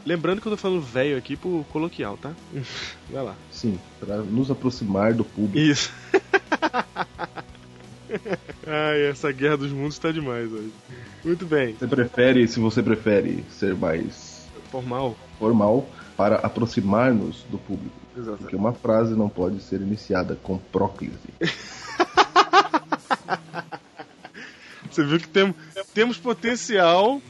Lembrando que eu tô falando velho aqui pro coloquial, tá? Vai lá. Sim, para nos aproximar do público. Isso. Ai, essa guerra dos mundos tá demais hoje. Muito bem. Você prefere, se você prefere ser mais Formal. formal, para aproximar-nos do público. Exatamente. Porque uma frase não pode ser iniciada com próclise. Você viu que tem, temos potencial.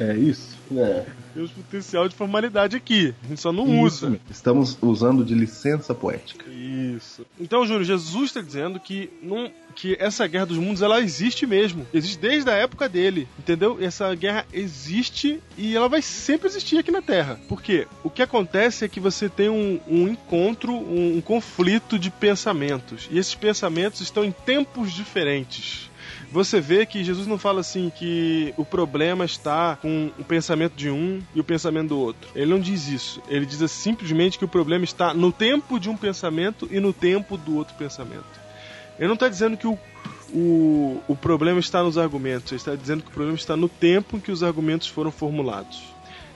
É isso? É. Temos potencial de formalidade aqui. A gente só não Isso usa. Estamos usando de licença poética. Isso. Então, Júnior, Jesus está dizendo que, não, que essa guerra dos mundos ela existe mesmo. Existe desde a época dele. Entendeu? Essa guerra existe e ela vai sempre existir aqui na Terra. Por quê? O que acontece é que você tem um, um encontro, um, um conflito de pensamentos. E esses pensamentos estão em tempos diferentes. Você vê que Jesus não fala assim que o problema está com o pensamento de um e o pensamento do outro. Ele não diz isso. Ele diz simplesmente que o problema está no tempo de um pensamento e no tempo do outro pensamento. Ele não está dizendo que o, o, o problema está nos argumentos, ele está dizendo que o problema está no tempo em que os argumentos foram formulados.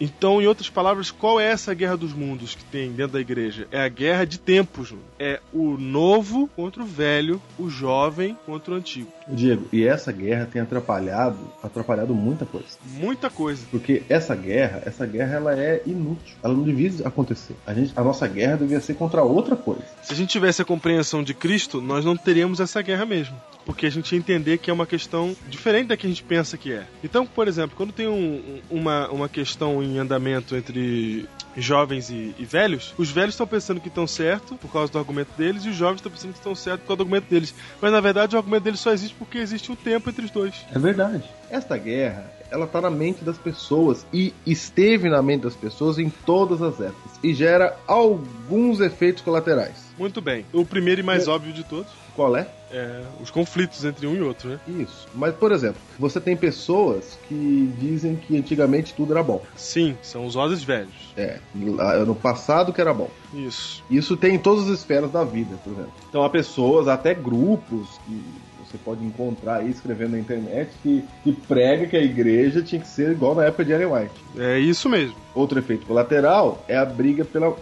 Então, em outras palavras, qual é essa guerra dos mundos que tem dentro da igreja? É a guerra de tempos. Júnior. É o novo contra o velho, o jovem contra o antigo. Diego, e essa guerra tem atrapalhado, atrapalhado muita coisa. Muita coisa. Porque essa guerra, essa guerra ela é inútil. Ela não devia acontecer. A, gente, a nossa guerra devia ser contra outra coisa. Se a gente tivesse a compreensão de Cristo, nós não teríamos essa guerra mesmo. Porque a gente ia entender que é uma questão diferente da que a gente pensa que é. Então, por exemplo, quando tem um- uma, uma questão em andamento entre jovens e, e velhos, os velhos estão pensando que estão certo por causa do argumento deles e os jovens estão pensando que estão certo por causa do argumento deles. Mas na verdade o argumento deles só existe porque existe um tempo entre os dois. É verdade. Esta guerra, ela tá na mente das pessoas e esteve na mente das pessoas em todas as épocas e gera alguns efeitos colaterais. Muito bem. O primeiro e mais óbvio de todos Qual é? É os conflitos entre um e outro, né? Isso. Mas, por exemplo, você tem pessoas que dizem que antigamente tudo era bom. Sim, são os odres velhos. É, no passado que era bom. Isso. Isso tem em todas as esferas da vida, por exemplo. Então há pessoas, até grupos que você pode encontrar aí escrevendo na internet que, que prega que a igreja tinha que ser igual na época de Ellen White. É isso mesmo. Outro efeito colateral é a briga pela,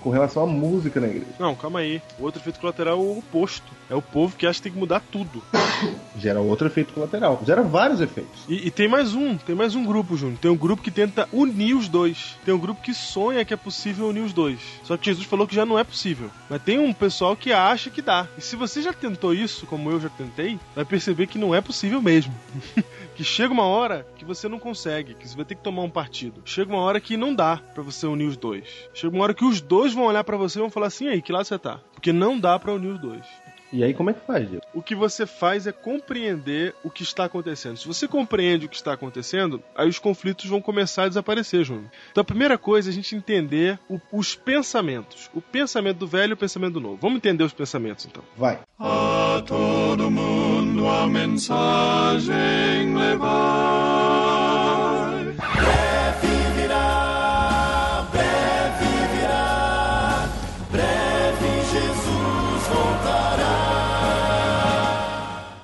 com relação à música na igreja. Não, calma aí. O outro efeito colateral é o oposto. É o povo que acha que tem que mudar tudo. Gera outro efeito colateral. Gera vários efeitos. E, e tem mais um, tem mais um grupo, Júnior. Tem um grupo que tenta unir os dois. Tem um grupo que sonha que é possível unir os dois. Só que Jesus falou que já não é possível. Mas tem um pessoal que acha que dá. E se você já tentou isso, como eu já tentei, vai perceber que não é possível mesmo. que chega uma hora que você não consegue, que você vai ter que tomar um partido. Chega uma hora que não dá pra você unir os dois. Chega uma hora que os dois vão olhar pra você e vão falar assim: "E aí, que lado você tá?" Porque não dá pra unir os dois. E aí como é que faz, Diego? O que você faz é compreender o que está acontecendo. Se você compreende o que está acontecendo, aí os conflitos vão começar a desaparecer, Júnior. Então a primeira coisa é a gente entender o- os pensamentos. O pensamento do velho e o pensamento do novo. Vamos entender os pensamentos, então. Vai. Todo mundo a mensagem levar. Breve virá, breve virá, breve Jesus voltará.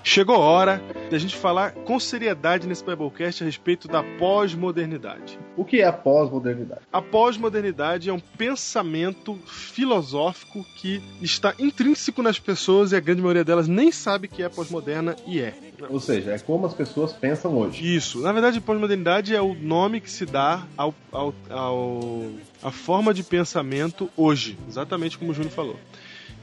Chegou a hora da gente falar com seriedade nesse Biblecast a respeito da pós-modernidade. O que é a pós-modernidade? A pós-modernidade é um pensamento filosófico que está intrínseco nas pessoas e a grande maioria delas nem sabe que é pós-moderna e é. Ou seja, é como as pessoas pensam hoje. Isso. Na verdade, pós-modernidade é o nome que se dá ao, ao, ao- a forma de pensamento hoje, exatamente como o Júnior falou.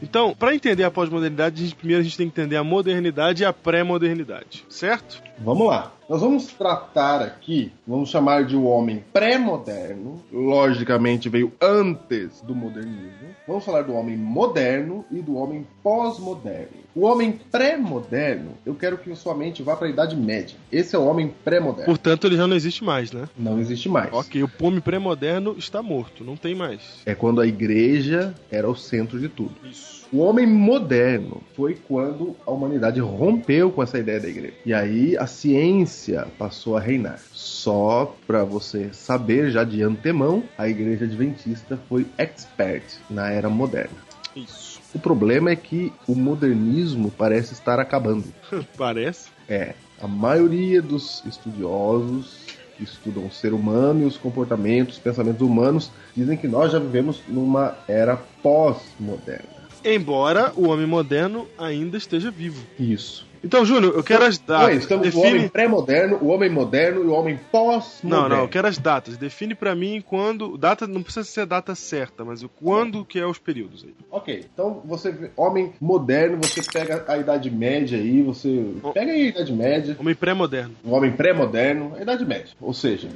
Então, para entender a pós-modernidade, primeiro a gente tem que entender a modernidade e a pré-modernidade, certo? Vamos lá. Nós vamos tratar aqui, vamos chamar de o homem pré-moderno, logicamente veio antes do modernismo. Vamos falar do homem moderno e do homem pós-moderno. O homem pré-moderno, eu quero que sua mente vá para a Idade Média. Esse é o homem pré-moderno. Portanto, ele já não existe mais, né? Não existe mais. Ok, o homem pré-moderno está morto, não tem mais. É quando a igreja era o centro de tudo. Isso. O homem moderno foi quando a humanidade rompeu com essa ideia da igreja. E aí a ciência passou a reinar. Só para você saber já de antemão, a igreja adventista foi expert na era moderna. Isso. O problema é que o modernismo parece estar acabando. Parece. É, a maioria dos estudiosos que estudam o ser humano e os comportamentos, os pensamentos humanos, dizem que nós já vivemos numa era pós-moderna. Embora o homem moderno ainda esteja vivo. Isso. Então, Júnior, eu quero as Ué, datas. estamos no Define... homem pré-moderno, o homem moderno e o homem Não, pós-moderno. não, eu quero as datas. Define pra mim quando. Data não precisa ser data certa, mas o quando que é os períodos aí. Ok, então você homem moderno, você pega a Idade Média aí, você pega aí a Idade Média, Homem pré-moderno. o homem pré-moderno, a Idade Média. Ou seja,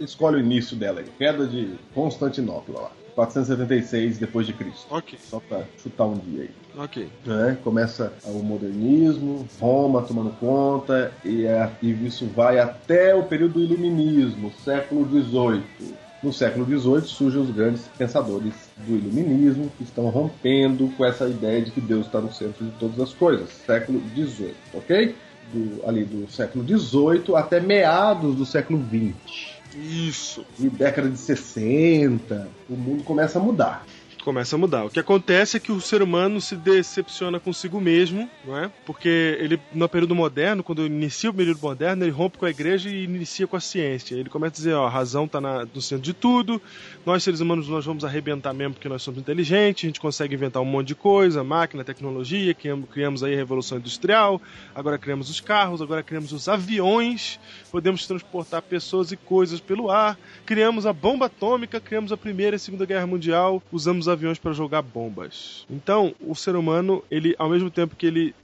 escolhe o início dela aí, queda de Constantinopla lá, 476 depois de Cristo. Ok, Só pra chutar um dia aí. ok. né? Começa o modernismo, Roma tomando conta, e, é- e isso vai até o período do iluminismo, século XVIII. No século XVIII surgem os grandes pensadores do iluminismo que estão rompendo com essa ideia de que Deus está no centro de todas as coisas. Século XVIII, ok? Do- ali do século XVIII até meados do século XX. Isso. E década de 60, o mundo começa a mudar. Começa a mudar. O que acontece é que o ser humano se decepciona consigo mesmo, não é? Porque ele, no período moderno, quando inicia o período moderno, ele rompe com a igreja e inicia com a ciência. Ele começa a dizer, ó, a razão está no centro de tudo, nós seres humanos nós vamos arrebentar mesmo porque nós somos inteligentes, a gente consegue inventar um monte de coisa, máquina, tecnologia, criamos, criamos aí a revolução industrial, agora criamos os carros, agora criamos os aviões, podemos transportar pessoas e coisas pelo ar, criamos a bomba atômica, criamos a primeira e a segunda guerra mundial, usamos aviões para jogar bombas. Então, o ser humano, ele, ao mesmo tempo que ele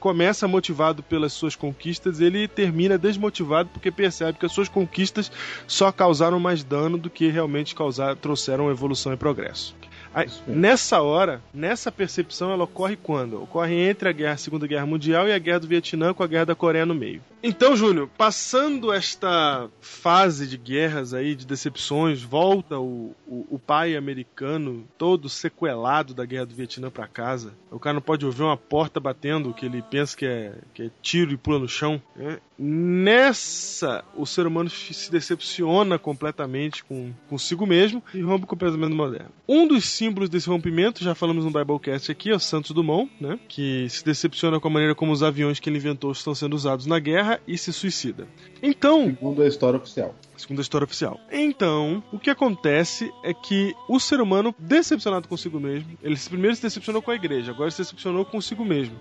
começa motivado pelas suas conquistas, ele termina desmotivado porque percebe que as suas conquistas só causaram mais dano do que realmente causar, trouxeram evolução e progresso. Aí, nessa hora, nessa percepção, ela ocorre quando? Ocorre entre a guerra, a Segunda Guerra Mundial e a Guerra do Vietnã com a Guerra da Coreia no meio. Então, Júnior, passando esta fase de guerras aí, de decepções, volta o, o, o pai americano todo sequelado da Guerra do Vietnã pra casa. O cara não pode ouvir uma porta batendo que ele pensa que é, que é tiro e pula no chão. né? Nessa, o ser humano se decepciona completamente com consigo mesmo e rompe com o pensamento moderno. Um dos símbolos desse rompimento, já falamos no Biblecast aqui, é Santos Dumont, né? Que se decepciona com a maneira como os aviões que ele inventou estão sendo usados na guerra e se suicida. Então, Segundo a história oficial. Segundo a história oficial. Então, o que acontece é que o ser humano, decepcionado consigo mesmo, ele primeiro se decepcionou com a igreja, agora se decepcionou consigo mesmo.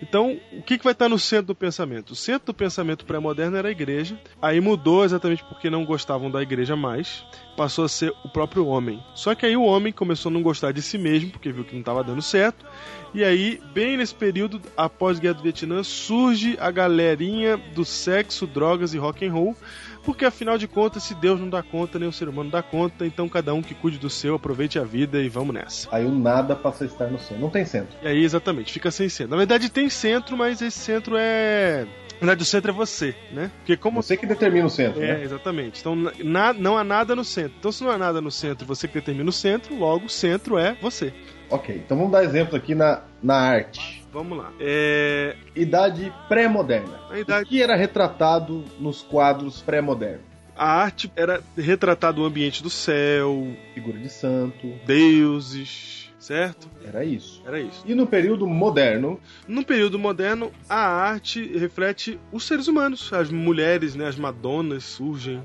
Então, o que, que vai estar no centro do pensamento? O centro do pensamento pré-moderno era a igreja, aí mudou exatamente porque não gostavam da igreja mais, passou a ser o próprio homem. Só que aí o homem começou a não gostar de si mesmo, porque viu que não estava dando certo, e aí, bem nesse período, após a Guerra do Vietnã, surge a galerinha do sexo, drogas e rock and roll, porque afinal de contas, se Deus não dá conta, nem o ser humano dá conta, então cada um que cuide do seu, aproveite a vida e vamos nessa. Aí o nada passa a estar no centro. Não tem centro. E aí, exatamente, fica sem centro. Na verdade, tem centro, mas esse centro é. Na verdade, o centro é você, né? Porque como. Você que determina o centro, É, né? exatamente. Então, na- não há nada no centro. Então, se não há nada no centro, você que determina o centro, logo o centro é você. Ok, então vamos dar exemplos aqui na, na arte. Vamos lá. É. Idade pré-moderna. Idade- O que era retratado nos quadros pré-modernos? A arte era retratar o ambiente do céu, Figura de santo. deuses, certo? Era isso. Era isso. E no período moderno, No período moderno, a arte reflete os seres humanos. As mulheres, né, as madonas surgem.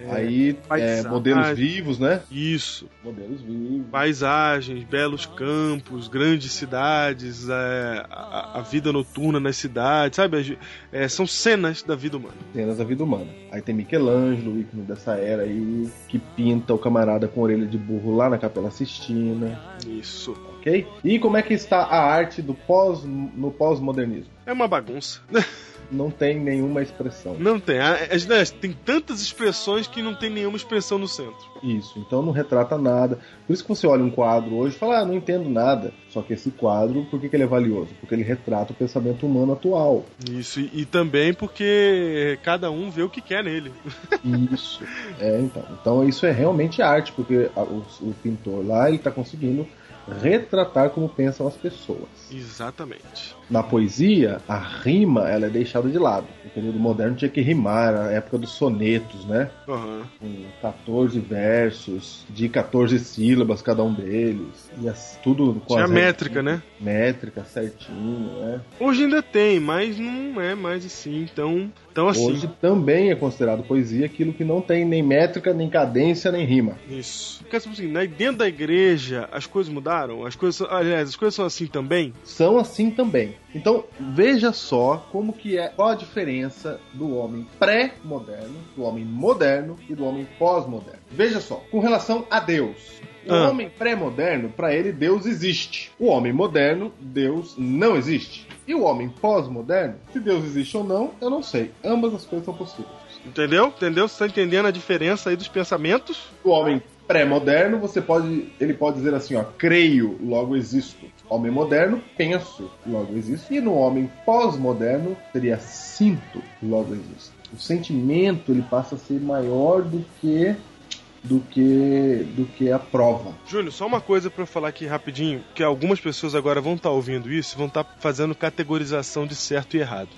É, aí é, modelos vivos, né? Isso. Modelos vivos. Paisagens, belos campos, grandes cidades, é, a, a vida noturna nas cidades, sabe? É, são cenas da vida humana. Cenas da vida humana. Aí tem Michelangelo, o ícone dessa era aí, que pinta o camarada com orelha de burro lá na Capela Sistina, Isso. ok? E como é que está a arte do pós, no pós-modernismo? É uma bagunça. não tem nenhuma expressão. Não tem. A- as- né, Tem tantas expressões que não tem nenhuma expressão no centro. Isso, então não retrata nada. Por isso que você olha um quadro hoje e fala, ah, não entendo nada. Só que esse quadro, por que, que ele é valioso? Porque ele retrata o pensamento humano atual. Isso, e, e também porque cada um vê o que quer nele. Isso. É, então. Então isso é realmente arte, porque a- o, o pintor lá, ele tá conseguindo retratar como pensam as pessoas. Exatamente. Na poesia, a rima ela é deixada de lado. No período moderno tinha que rimar, a época dos sonetos, né? Aham. Com 14 versos, de 14 sílabas cada um deles. E as- tudo com Tinha as métrica, né? Métrica certinho, né? Hoje ainda tem, mas não é mais assim. Então, então assim. Hoje também é considerado poesia aquilo que não tem nem métrica, nem cadência, nem rima. Isso. Porque assim, né, dentro da igreja as coisas mudaram? As coisas, aliás, as coisas são assim também? São assim também. Então, veja só como que é qual a diferença do homem pré-moderno, do homem moderno e do homem pós-moderno. Veja só, com relação a Deus. O Ah. homem pré-moderno, para ele, Deus existe. O homem moderno, Deus não existe. E o homem pós-moderno, se Deus existe ou não, eu não sei. Ambas as coisas são possíveis. Entendeu? Entendeu? Você tá entendendo a diferença aí dos pensamentos? O homem pré-moderno, você pode, ele pode dizer assim, ó, creio, logo existo. Homem moderno, penso, logo existo. E no homem pós-moderno seria sinto, logo existo. O sentimento ele passa a ser maior do que do que do que a prova. Júnior, só uma coisa eu falar aqui rapidinho, que algumas pessoas agora vão estar ouvindo isso vão estar fazendo categorização de certo e errado.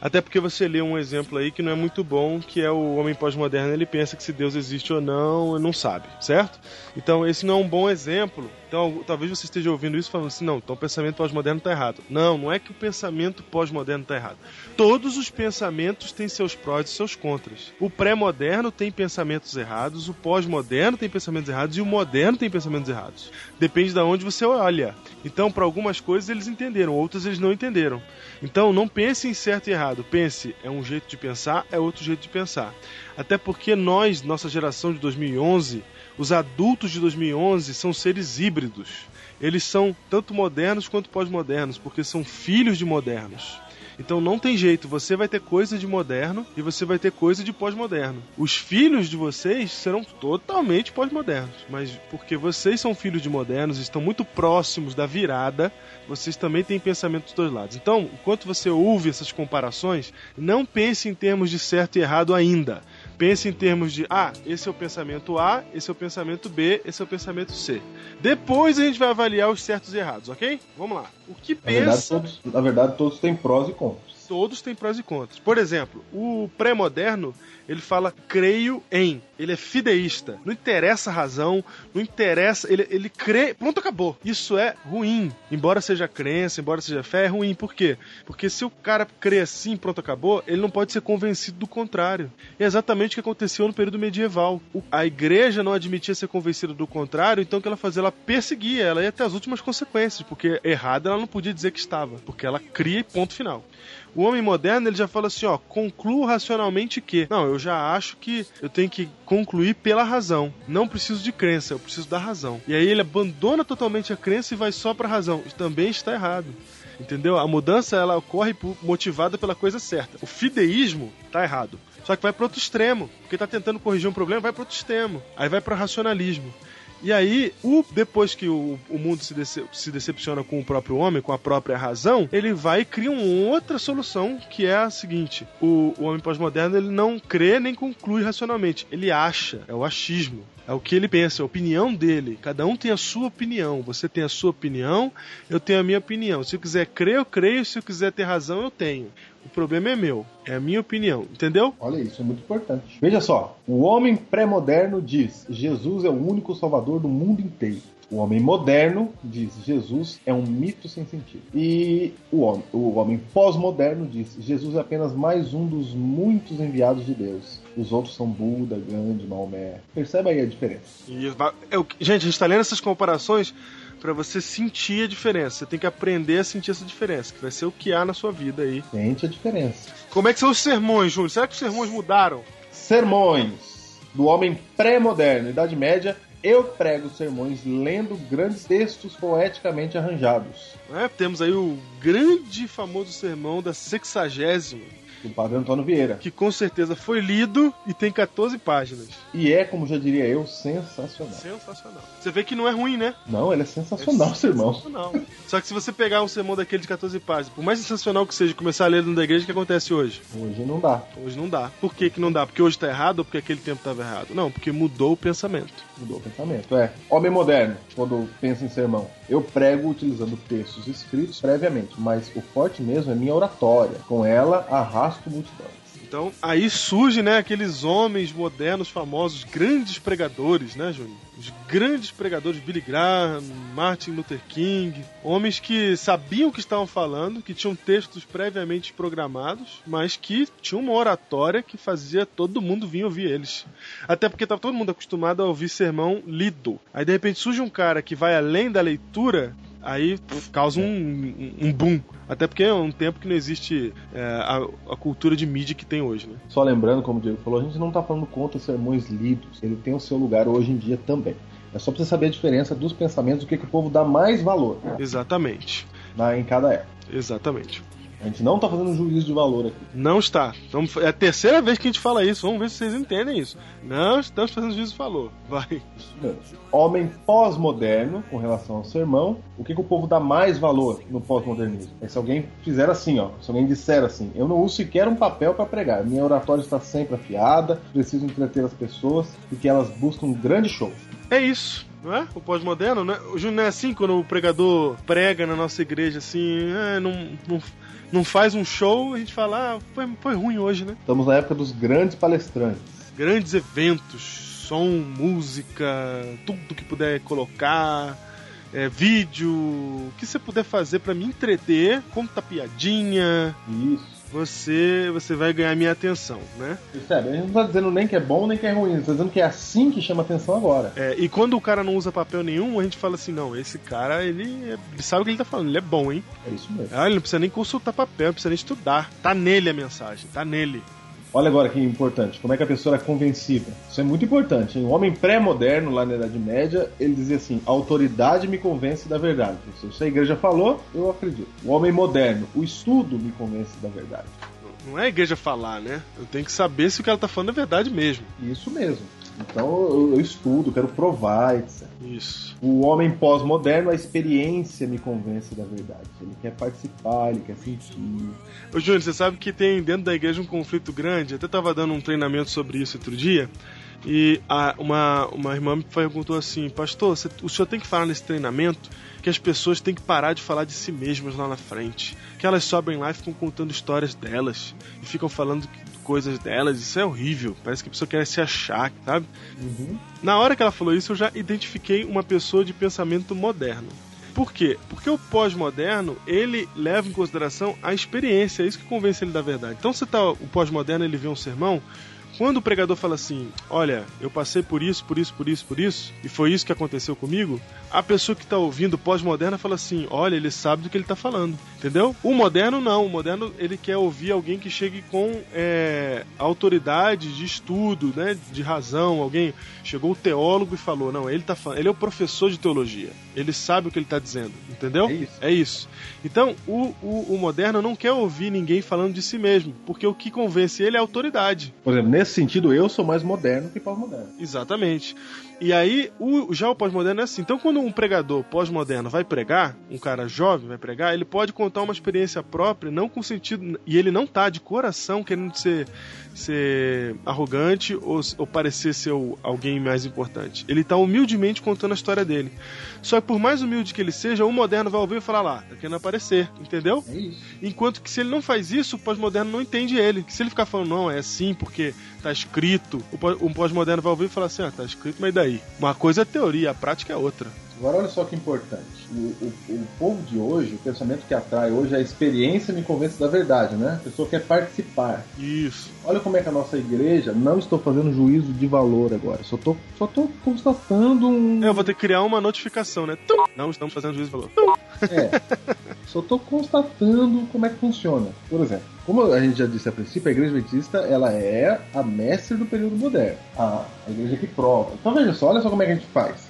Até porque você lê um exemplo aí que não é muito bom, que é o homem pós-moderno, ele pensa que se Deus existe ou não, não sabe, certo? Então esse não é um bom exemplo. Então talvez você esteja ouvindo isso falando assim, não, então o pensamento pós-moderno está errado. Não, não é que o pensamento pós-moderno está errado. Todos os pensamentos têm seus prós e seus contras. O pré-moderno tem pensamentos errados, o pós-moderno tem pensamentos errados e o moderno tem pensamentos errados. Depende de onde você olha. Então, para algumas coisas eles entenderam, outras eles não entenderam. Então, não pense em certo e errado. Pense, é um jeito de pensar, é outro jeito de pensar. Até porque nós, nossa geração de 2011, os adultos de 2011 são seres híbridos. Eles são tanto modernos quanto pós-modernos, porque são filhos de modernos. Então não tem jeito, você vai ter coisa de moderno e você vai ter coisa de pós-moderno. Os filhos de vocês serão totalmente pós-modernos, mas porque vocês são filhos de modernos, estão muito próximos da virada, vocês também têm pensamento dos dois lados. Então, enquanto você ouve essas comparações, não pense em termos de certo e errado ainda. Pense em termos de, ah, esse é o pensamento A, esse é o pensamento B, esse é o pensamento C. Depois a gente vai avaliar os certos e errados, ok? Vamos lá. O que Na verdade, pensa todos, na verdade, todos têm prós e contras. Todos têm prós e contras. Por exemplo, o pré-moderno, ele fala creio em. Ele é fideísta. Não interessa a razão, não interessa. Ele, ele crê. Pronto, acabou. Isso é ruim. Embora seja crença, embora seja fé, é ruim. Por quê? Porque se o cara crê assim, pronto, acabou, ele não pode ser convencido do contrário. É exatamente o que aconteceu no período medieval. A igreja não admitia ser convencida do contrário, então o que ela fazia? Ela perseguia, ela ia até as últimas consequências, porque errada ela não podia dizer que estava, porque ela cria e ponto final. O homem moderno, ele já fala assim, ó, concluo racionalmente que. Não, eu já acho que eu tenho que concluir pela razão. Não preciso de crença, eu preciso da razão. E aí ele abandona totalmente a crença e vai só pra razão. Também está errado. Entendeu? A mudança ela ocorre motivada pela coisa certa. O fideísmo tá errado. Só que vai pro outro extremo, porque tá tentando corrigir um problema, vai pro outro extremo. Aí vai pro racionalismo. E aí, o, depois que o, o mundo se, dece- se decepciona com o próprio homem, com a própria razão, ele vai e cria uma outra solução, que é a seguinte: o, o homem pós-moderno ele não crê nem conclui racionalmente, ele acha, é o achismo. É o que ele pensa, é a opinião dele. Cada um tem a sua opinião. Você tem a sua opinião, eu tenho a minha opinião. Se eu quiser crer, eu creio. Se eu quiser ter razão, eu tenho. O problema é meu, é a minha opinião, entendeu? Olha, isso é muito importante. Veja só, o homem pré-moderno diz: Jesus é o único salvador do mundo inteiro. O homem moderno diz: Jesus é um mito sem sentido. E o homem, o homem pós-moderno diz: Jesus é apenas mais um dos muitos enviados de Deus. Os outros são Buda, Gandhi, Maomé. Perceba aí a diferença. E é que- gente, a gente está lendo essas comparações para você sentir a diferença. Você tem que aprender a sentir essa diferença, que vai ser o que há na sua vida aí. Sente a diferença. Como é que são os sermões, Júnior? Será que os sermões mudaram? Sermões do homem pré-moderno, Idade Média. Eu prego sermões lendo grandes textos poeticamente arranjados. né? Temos aí o grande famoso sermão da sexagésima, do padre Antônio Vieira. Que com certeza foi lido e tem 14 páginas. E é, como já diria eu, sensacional. Sensacional. Você vê que não é ruim, né? Não, ele é sensacional, sermão. Sensacional. Só que se você pegar um sermão daquele de 14 páginas, por mais sensacional que seja, começar a ler dentro da igreja, o que acontece hoje? Hoje não dá. Hoje não dá. Por que, que não dá? Porque hoje tá errado ou porque aquele tempo tava errado? Não, porque mudou o pensamento. Mudou o pensamento. É. Homem moderno, quando pensa em sermão. Eu prego utilizando textos escritos previamente, mas o forte mesmo é minha oratória. Com ela, arrasto multidões. Então, aí surge, né, aqueles homens modernos famosos, grandes pregadores, né, Júnior? Os grandes pregadores, Billy Graham, Martin Luther King, homens que sabiam o que estavam falando, que tinham textos previamente programados, mas que tinham uma oratória que fazia todo mundo vir ouvir eles. Até porque estava todo mundo acostumado a ouvir sermão lido. Aí, de repente, surge um cara que vai além da leitura aí causa um, um, um boom. Até porque é um tempo que não existe é, a, a, cultura de mídia que tem hoje, né? Só lembrando, como o Diego falou, a gente não está falando contra sermões lidos. Ele tem o seu lugar hoje em dia também. É só pra você saber a diferença dos pensamentos, o que, que o povo dá mais valor. Exatamente. Na, em cada época. Exatamente. A gente não está fazendo juízo de valor aqui. Não está. Então, é a terceira vez que a gente fala isso. Vamos ver se vocês entendem isso. Não estamos fazendo juízo de valor. Vai. Homem pós-moderno, com relação ao sermão, o que, que o povo dá mais valor no pós-modernismo? É se alguém fizer assim, ó. Se alguém disser assim, eu não uso sequer um papel para pregar. Minha oratória está sempre afiada, preciso entreter as pessoas, porque elas buscam um grande show. É isso não é? O pós-moderno, né? Não é assim quando o pregador prega na nossa igreja, assim, é, não, não, não faz um show, a gente fala, ah, foi, foi ruim hoje, né? Estamos na época dos grandes palestrantes. Grandes eventos, som, música, tudo que puder colocar. É, vídeo, o que você puder fazer para me entreter, conta piadinha. Isso você você vai ganhar minha atenção, né? Percebe? A gente não tá dizendo nem que é bom nem que é ruim, a gente tá dizendo que é assim que chama atenção agora. É, e quando o cara não usa papel nenhum, a gente fala assim, não, esse cara, ele, ele sabe o que ele tá falando, ele é bom, hein? É isso mesmo. Ah, ele não precisa nem consultar papel, não precisa nem estudar. Tá nele a mensagem, tá nele. Olha agora que importante, como é que a pessoa é convencida. Isso é muito importante. Hein? O homem pré-moderno, lá na Idade Média, ele dizia assim: a autoridade me convence da verdade. Se a igreja falou, eu acredito. O homem moderno, o estudo me convence da verdade. Não é a igreja falar, né? Eu tenho que saber se o que ela tá falando é verdade mesmo. Isso mesmo. Então eu, eu estudo, quero provar, etc. Isso. O homem pós-moderno, a experiência me convence da verdade. Ele quer participar, ele quer sentir. Ô Júnior, você sabe que tem dentro da igreja um conflito grande. Eu até tava dando um treinamento sobre isso outro dia. E a, uma, uma irmã me perguntou assim: Pastor, você, o senhor tem que falar nesse treinamento que as pessoas têm que parar de falar de si mesmas lá na frente. Que elas sobem lá e ficam contando histórias delas. E ficam falando coisas delas, isso é horrível. Parece que a pessoa quer se achar, sabe? Uhum. Na hora que ela falou isso, eu já identifiquei uma pessoa de pensamento moderno. Por quê? Porque o pós-moderno, ele leva em consideração a experiência, é isso que convence ele da verdade. Então, se tá, o pós-moderno ele vê um sermão, quando o pregador fala assim, olha, eu passei por isso, por isso, por isso, por isso, e foi isso que aconteceu comigo, a pessoa que está ouvindo pós-moderna fala assim, olha, ele sabe do que ele está falando, entendeu? O moderno não, o moderno ele quer ouvir alguém que chegue com é, autoridade de estudo, né, de razão, alguém chegou o teólogo e falou, não, ele tá falando, ele é o professor de teologia, ele sabe o que ele está dizendo, entendeu? É isso. É isso. Então, o, o, o moderno não quer ouvir ninguém falando de si mesmo, porque o que convence ele é a autoridade. Por exemplo, nesse sentido, eu sou mais moderno que pós-moderno. Exatamente. E aí, o, já o pós-moderno é assim. Então, quando um pregador pós-moderno vai pregar, um cara jovem vai pregar, ele pode contar uma experiência própria, não com sentido. E ele não tá de coração querendo ser, ser arrogante ou, ou parecer ser alguém mais importante. Ele tá humildemente contando a história dele. Só que por mais humilde que ele seja, o moderno vai ouvir e falar lá, tá querendo aparecer, entendeu? É. Enquanto que se ele não faz isso, o pós-moderno não entende ele. Se ele ficar falando, não, é assim porque tá escrito, o pós-moderno vai ouvir e falar assim, ah, tá escrito, mas daí? Uma coisa é teoria, a prática é outra. Agora olha só que importante. O, o, o povo de hoje, o pensamento que atrai hoje é a experiência me convence da verdade, né? A pessoa quer participar. Isso. Olha como é que a nossa igreja, não estou fazendo juízo de valor agora, só tô, só tô constatando um. É, eu vou ter que criar uma notificação, né? Não estamos fazendo juízo de valor. É, só tô constatando como é que funciona. Por exemplo, como a gente já disse a princípio, a igreja adventista ela é a mestre do período moderno, a igreja que prova. Então veja só, olha só como é que a gente faz.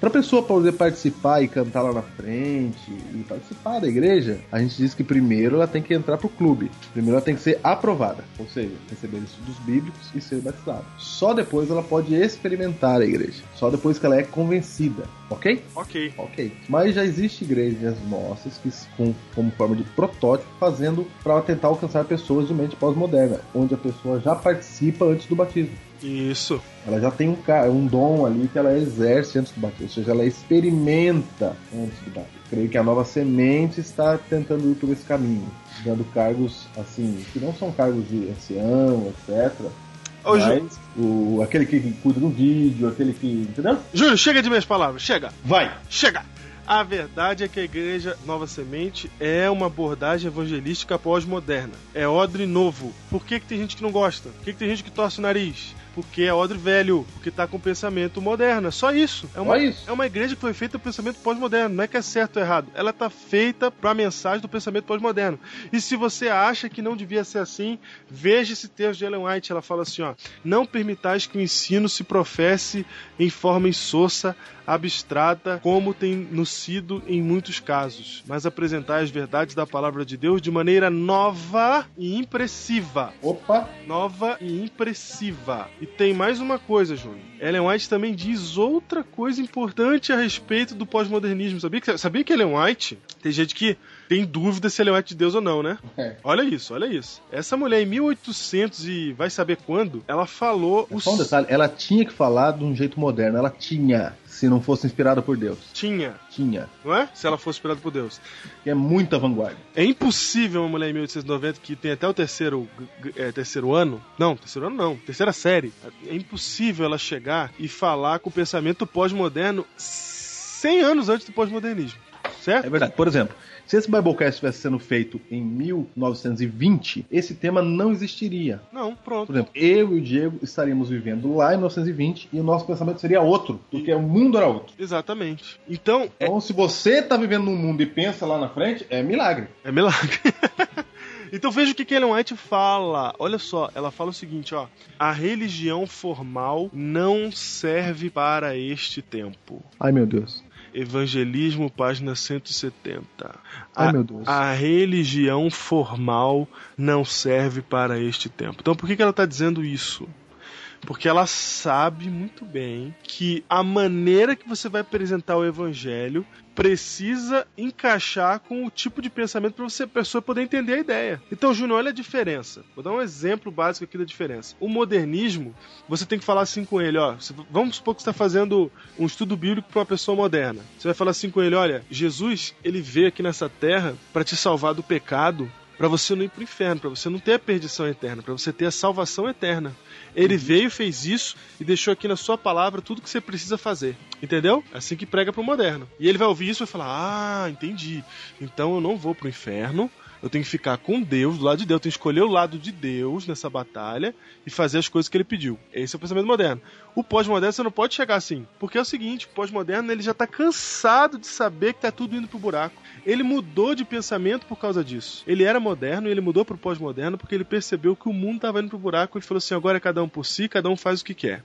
Pra pessoa poder participar e cantar lá na frente e participar da igreja, a gente diz que primeiro ela tem que entrar pro clube. Primeiro ela tem que ser aprovada, ou seja, receber estudos bíblicos e ser batizada. Só depois ela pode experimentar a igreja. Só depois que ela é convencida, ok? Ok. Ok. Mas já existe igrejas nossas que, com, como forma de protótipo, fazendo para tentar alcançar pessoas de mente pós-moderna, onde a pessoa já participa antes do batismo. Isso. Ela já tem um, um dom ali que ela exerce antes do batismo, ou seja, ela experimenta antes do batismo. Creio que a nova semente está tentando ir por esse caminho, dando cargos assim, que não são cargos de ancião, etc. Ô, mas o, aquele que cuida do vídeo, aquele que. Entendeu? Júlio, chega de minhas palavras, chega. Vai! Chega! A verdade é que a Igreja Nova Semente é uma abordagem evangelística pós-moderna. É odre novo. Por que, que tem gente que não gosta? Por que, que tem gente que torce o nariz? Porque é odre velho, porque tá com pensamento moderno. É só isso. É uma, isso. é uma igreja que foi feita para pensamento pós-moderno. Não é que é certo ou errado. Ela tá feita para a mensagem do pensamento pós-moderno. E se você acha que não devia ser assim, veja esse texto de Ellen White. Ela fala assim: ó, não permitais que o ensino se professe em forma insossa, abstrata, como tem no sido em muitos casos, mas apresentai as verdades da palavra de Deus de maneira nova e impressiva. Opa! Nova e impressiva. E tem mais uma coisa, Júnior. Ellen White também diz outra coisa importante a respeito do pós-modernismo. Sabia que, sabia que Ellen White, tem gente que tem dúvida se Ellen White é de Deus ou não, né? É. Olha isso, olha isso. Essa mulher em 1800 e vai saber quando, ela falou o Só um detalhe, ela tinha que falar de um jeito moderno, ela tinha, se não fosse inspirada por Deus. tinha, Tinha. não é? Se ela fosse inspirada por Deus. É muita vanguarda. É impossível uma mulher em 1890 que tem até o terceiro, é, terceiro ano, não, terceiro ano não, terceira série. É impossível ela chegar e falar com o pensamento pós-moderno 100 anos antes do pós-modernismo. Certo? É verdade. Por exemplo, se esse Biblecast estivesse sendo feito em 1920, esse tema não existiria. Não, pronto. Por exemplo, eu e o Diego estaríamos vivendo lá em 1920 e o nosso pensamento seria outro, porque o mundo era outro. Exatamente. Então, é, Então, se você está vivendo num mundo e pensa lá na frente, é milagre. é milagre. Então veja o que que Ellen White fala. Olha só, ela fala o seguinte, ó: a religião formal não serve para este tempo. Ai, meu Deus. Evangelismo, página 170. Ai, a, meu Deus. a religião formal não serve para este tempo. Então, por que, que ela está dizendo isso? Porque ela sabe muito bem que a maneira que você vai apresentar o evangelho precisa encaixar com o tipo de pensamento para você a pessoa poder entender a ideia. Então, Júnior, olha a diferença. Vou dar um exemplo básico aqui da diferença. O modernismo, você tem que falar assim com ele, ó. Vamos supor que você está fazendo um estudo bíblico para uma pessoa moderna. Você vai falar assim com ele, olha, Jesus, ele veio aqui nessa terra para te salvar do pecado, para você não ir para o inferno, para você não ter a perdição eterna, para você ter a salvação eterna. Ele veio, fez isso e deixou aqui na sua palavra tudo que você precisa fazer. Entendeu? Assim que prega pro moderno. E ele vai ouvir isso e vai falar: Ah, entendi. Então eu não vou pro inferno. Eu tenho que ficar com Deus, do lado de Deus. Eu tenho que escolher o lado de Deus nessa batalha e fazer as coisas que ele pediu. Esse é o pensamento moderno. O pós-moderno você não pode chegar assim. Porque é o seguinte, o pós-moderno ele já tá cansado de saber que tá tudo indo pro buraco. Ele mudou de pensamento por causa disso. Ele era moderno e ele mudou pro pós-moderno porque ele percebeu que o mundo tava indo pro buraco e falou assim: agora é cada um por si, cada um faz o que quer.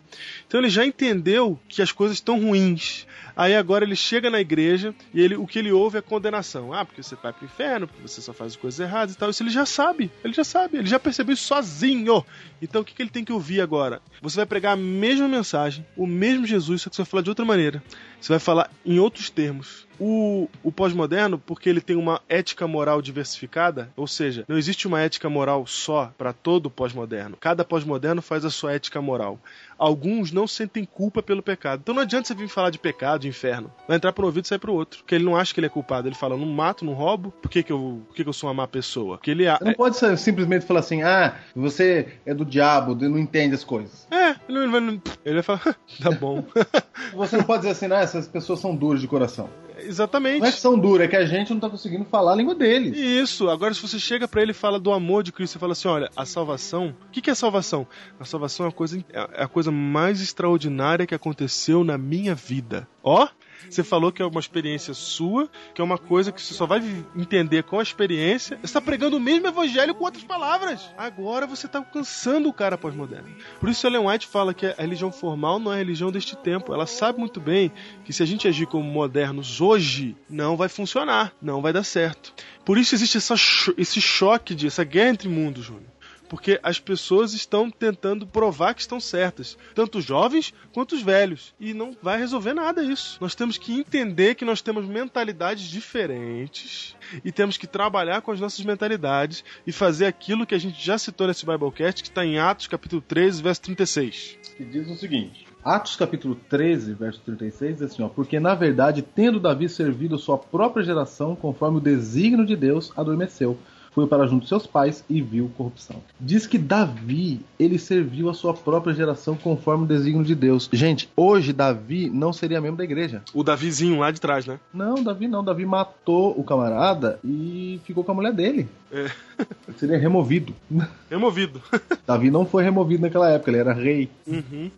Então ele já entendeu que as coisas estão ruins. Aí agora ele chega na igreja e ele, o que ele ouve é condenação. Ah, porque você vai pro inferno, porque você só faz coisas erradas e tal. Isso ele já sabe. Ele já sabe. Ele já percebeu isso sozinho. Então o que, que ele tem que ouvir agora? Você vai pregar a mesma mensagem, o mesmo Jesus, só que você vai falar de outra maneira. Você vai falar em outros termos. O, o pós-moderno, porque ele tem uma ética moral diversificada, ou seja, não existe uma ética moral só para todo pós-moderno. Cada pós-moderno faz a sua ética moral. Alguns não sentem culpa pelo pecado. Então não adianta você vir falar de pecado, de inferno. Vai entrar por um ouvido e sair pro outro. Porque ele não acha que ele é culpado. Ele fala, não mato, não roubo. Por que, que, eu, por que, que eu sou uma má pessoa? Porque ele. Não pode ser- simplesmente falar assim, ah, você é do diabo, não entende as coisas. É, ele vai, ele vai falar, tá bom. Você não pode dizer assim, ah, essas pessoas são duras de coração. Exatamente. Não é que são duras, é que a gente não tá conseguindo falar a língua deles. Isso, agora se você chega pra ele e fala do amor de Cristo, você fala assim, olha, a salvação, o que, que é salvação? A salvação é a, coisa, é a coisa mais extraordinária que aconteceu na minha vida. Ó, você falou que é uma experiência sua, que é uma coisa que você só vai entender com a experiência. Você está pregando o mesmo evangelho com outras palavras. Agora você está alcançando o cara pós-moderno. Por isso Ellen White fala que a religião formal não é a religião deste tempo. Ela sabe muito bem que se a gente agir como modernos hoje, não vai funcionar, não vai dar certo. Por isso existe essa esse choque de essa guerra entre mundos, Júnior. Porque as pessoas estão tentando provar que estão certas, tanto os jovens quanto os velhos. E não vai resolver nada isso. Nós temos que entender que nós temos mentalidades diferentes e temos que trabalhar com as nossas mentalidades e fazer aquilo que a gente já citou nesse Biblecast, que está em Atos capítulo 13, verso 36. que diz o seguinte: Atos capítulo 13, verso 36 diz assim, ó, porque na verdade, tendo Davi servido sua própria geração, conforme o desígnio de Deus, adormeceu. Foi para junto de seus pais e viu corrupção. Diz que Davi, ele serviu a sua própria geração conforme o desígnio de Deus. Gente, hoje Davi não seria membro da igreja. O Davizinho lá de trás, né? Não, Davi não. Davi matou o camarada e ficou com a mulher dele. É. Ele seria removido. Removido. Davi não foi removido naquela época, ele era rei. Uhum.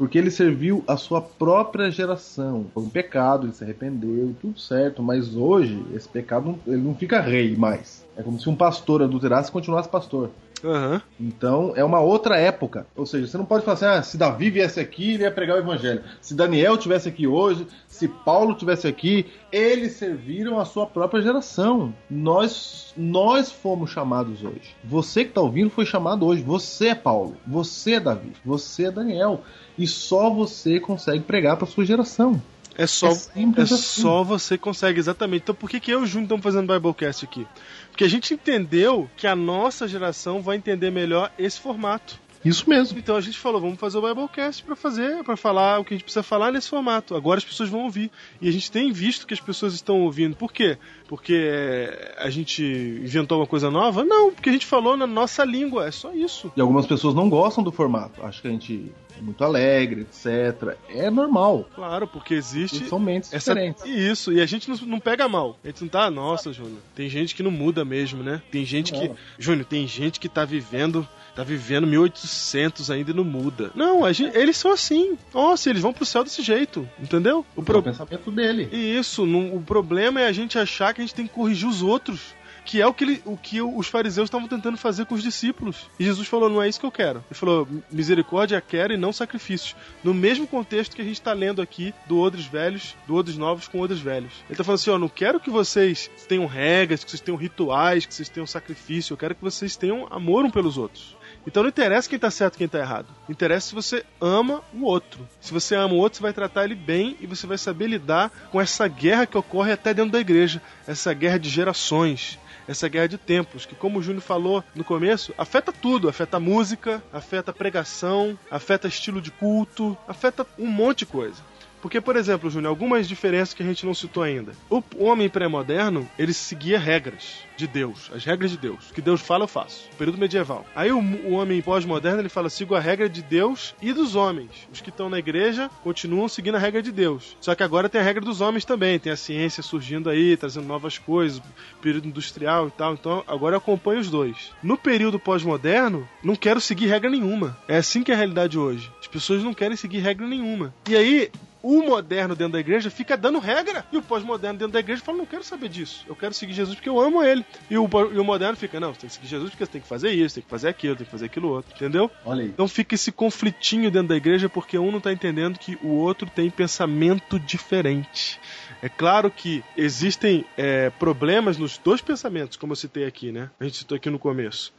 Porque ele serviu a sua própria geração. Foi um pecado, ele se arrependeu, tudo certo. Mas hoje, esse pecado, ele não fica rei mais. É como se um pastor adulterasse e continuasse pastor. Aham. Então, é uma outra época. Ou seja, você não pode falar assim, ah, se Davi viesse aqui, ele ia pregar o evangelho. Se Daniel tivesse aqui hoje, se Paulo tivesse aqui, eles serviram a sua própria geração. Nós, nós fomos chamados hoje. Você que está ouvindo foi chamado hoje. Você é Paulo, você é Davi, você é Daniel. E só você consegue pregar para sua geração. É só, É é assim. só você consegue, exatamente. Então por que, que eu e o Júnior estamos fazendo Biblecast aqui? Porque a gente entendeu que a nossa geração vai entender melhor esse formato. Isso mesmo. Então a gente falou, vamos fazer o Biblecast pra fazer, para falar o que a gente precisa falar nesse formato. Agora as pessoas vão ouvir. E a gente tem visto que as pessoas estão ouvindo. Por quê? Porque é, a gente inventou uma coisa nova? Não, porque a gente falou na nossa língua, é só isso. E algumas pessoas não gostam do formato. Acham que a gente muito alegre, etc. É normal. Claro, porque existe E são mentes essa diferentes. Isso, e a gente não, não pega mal. A gente não tá, nossa, Júnior. Tem gente que não muda mesmo, né? Tem gente que. Não. Júnior, tem gente que tá vivendo. Tá vivendo 1800 ainda e não muda. Não, a gente- eles são assim. Nossa, eles vão pro céu desse jeito, entendeu? O É pro- o pensamento dele. E isso, não- o problema é a gente achar que a gente tem que corrigir os outros. Que é o que, ele- o que os fariseus estavam tentando fazer com os discípulos. E Jesus falou: não é isso que eu quero. Ele falou: misericórdia quero e não sacrifícios. No mesmo contexto que a gente está lendo aqui do Odres Velhos, do Odres Novos com Odres Velhos. Ele está falando assim: ó, não quero que vocês tenham regras, que vocês tenham rituais, que vocês tenham sacrifício. Eu quero que vocês tenham amor um pelos outros. Então não interessa quem tá certo e quem tá errado. Interessa se você ama o outro. Se você ama o outro, você vai tratar ele bem e você vai saber lidar com essa guerra que ocorre até dentro da igreja. Essa guerra de gerações. Essa guerra de tempos, que como o Júnior falou no começo, afeta tudo. Afeta música, afeta pregação, afeta estilo de culto, afeta um monte de coisa. Porque, por exemplo, Júnior, algumas diferenças que a gente não citou ainda. O homem pré-moderno, ele seguia regras de Deus, as regras de Deus. O que Deus fala, eu faço. Período medieval. Aí o, o homem pós-moderno, ele fala, sigo a regra de Deus e dos homens. Os que estão na igreja continuam seguindo a regra de Deus. Só que agora tem a regra dos homens também. Tem a ciência surgindo aí, trazendo novas coisas, período industrial e tal. Então, agora eu acompanho os dois. No período pós-moderno, não quero seguir regra nenhuma. É assim que é a realidade hoje. As pessoas não querem seguir regra nenhuma. E aí, o moderno dentro da igreja fica dando regra. E o pós-moderno dentro da igreja fala: não quero saber disso. Eu quero seguir Jesus porque eu amo ele. E o, e o moderno fica: não, você tem que seguir Jesus porque você tem que fazer isso, tem que fazer aquilo, tem que fazer aquilo outro. Entendeu? Olha aí. Então fica esse conflitinho dentro da igreja porque um não tá entendendo que o outro tem pensamento diferente. É claro que existem é, problemas nos dois pensamentos, como eu citei aqui, né? A gente citou aqui no começo.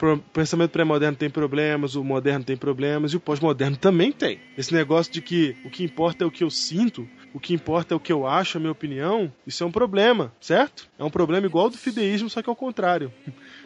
O pensamento pré-moderno tem problemas, o moderno tem problemas e o pós-moderno também tem. Esse negócio de que o que importa é o que eu sinto, o que importa é o que eu acho, a minha opinião, isso é um problema, certo? É um problema igual ao do fideísmo, só que ao contrário.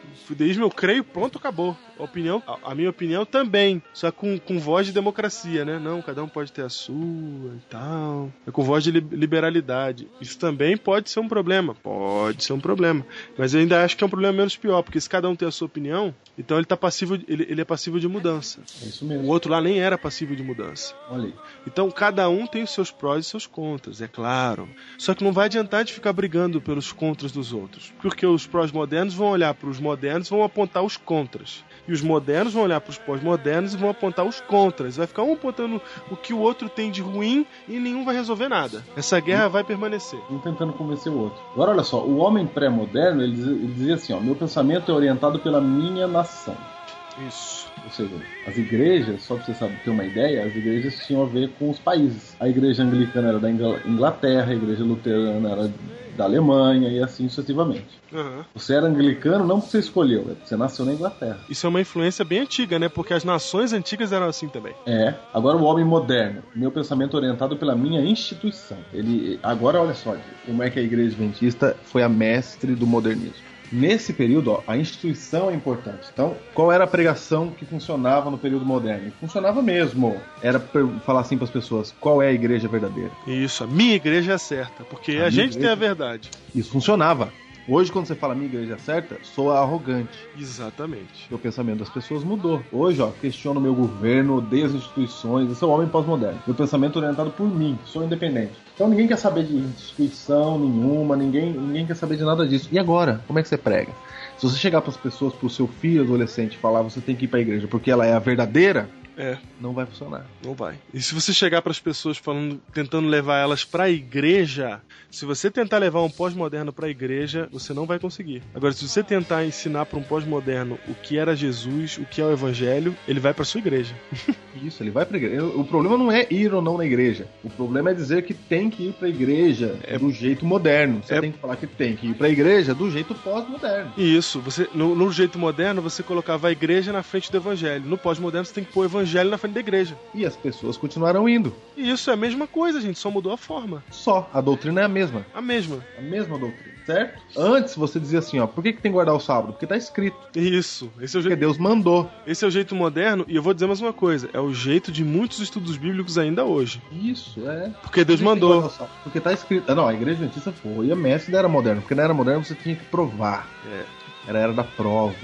O fideísmo eu creio, pronto, acabou. A opinião, a, minha opinião também, só com, com voz de democracia, né? Não, cada um pode ter a sua e tal. É com voz de li- liberalidade. Isso também pode ser um problema. Pode ser um problema. Mas eu ainda acho que é um problema menos pior, porque se cada um tem a sua opinião, então ele tá passivo, ele, ele é passivo de mudança. É isso O mesmo. outro lá nem era passivo de mudança. Olha aí. Então cada um tem os seus prós e seus contras, é claro. Só que não vai adiantar de ficar brigando pelos contras dos outros, porque os prós modernos vão olhar para os modernos pós-modernos vão apontar os contras. E os modernos vão olhar para os pós-modernos e vão apontar os contras. Vai ficar um apontando o que o outro tem de ruim e nenhum vai resolver nada. Essa guerra vai permanecer. Um tentando convencer o outro. Agora, olha só, o homem pré-moderno, ele, dizia- ele dizia assim, ó, meu pensamento é orientado pela minha nação. Isso. Ou seja, as igrejas, só pra você saber, ter uma ideia, as igrejas tinham a ver com os países. A igreja anglicana era da Ingl- Inglaterra, a igreja luterana era da Alemanha e assim sucessivamente. Aham. Você era anglicano não porque você escolheu, é porque você nasceu na Inglaterra. Isso é uma influência bem antiga, né? Porque as nações antigas eram assim também. É. Agora o homem moderno. Meu pensamento orientado pela minha instituição. Ele. Agora olha só, como é que a igreja adventista foi a mestre do modernismo. Nesse período, ó, a instituição é importante. Então, qual era a pregação que funcionava no período moderno? Funcionava mesmo. Era falar assim para as pessoas: qual é a igreja verdadeira? Isso, a minha igreja é certa, porque A a, gente tem igreja- a verdade. Isso funcionava. Hoje, quando você fala minha igreja é certa, sou arrogante. Exatamente. O pensamento das pessoas mudou. Hoje, ó, questiono o meu governo, odeio as instituições, eu sou um homem pós-moderno. Meu pensamento é orientado por mim, sou independente. Então ninguém quer saber de instituição nenhuma, ninguém, ninguém quer saber de nada disso. E agora? Como é que você prega? Se você chegar para as pessoas, pro seu filho adolescente, e falar você tem que ir para a igreja porque ela é a verdadeira, É, não vai funcionar. não vai. E se você chegar para as pessoas falando, tentando levar elas para a igreja, se você tentar levar um pós-moderno para a igreja, você não vai conseguir. Agora, se você tentar ensinar para um pós-moderno o que era Jesus, o que é o evangelho, ele vai para sua igreja. Isso, ele vai pra igreja. O problema não é ir ou não na igreja. O problema é dizer que tem que ir pra igreja do jeito moderno. Você É- tem que falar que tem que ir pra igreja do jeito pós-moderno. Isso, você no, no jeito moderno, você colocava a igreja na frente do evangelho. No pós-moderno, você tem que pôr o evangelho na frente da igreja. E as pessoas continuarão indo. E isso é a mesma coisa, gente, só mudou a forma. Só. A doutrina é a mesma. A mesma. A mesma doutrina, certo? Antes você dizia assim, ó, por que, que tem que guardar o sábado? Porque tá escrito. Isso. Esse é o Porque jeito, Deus mandou. esse é o jeito moderno, e eu vou dizer mais uma coisa: é o jeito de muitos estudos bíblicos ainda hoje. Isso, é. Porque Deus mandou. Porque tá escrito. Ah, não, a igreja adventista foi a mestre da era moderna. Porque na era moderna você tinha que provar. É. Era a era da prova.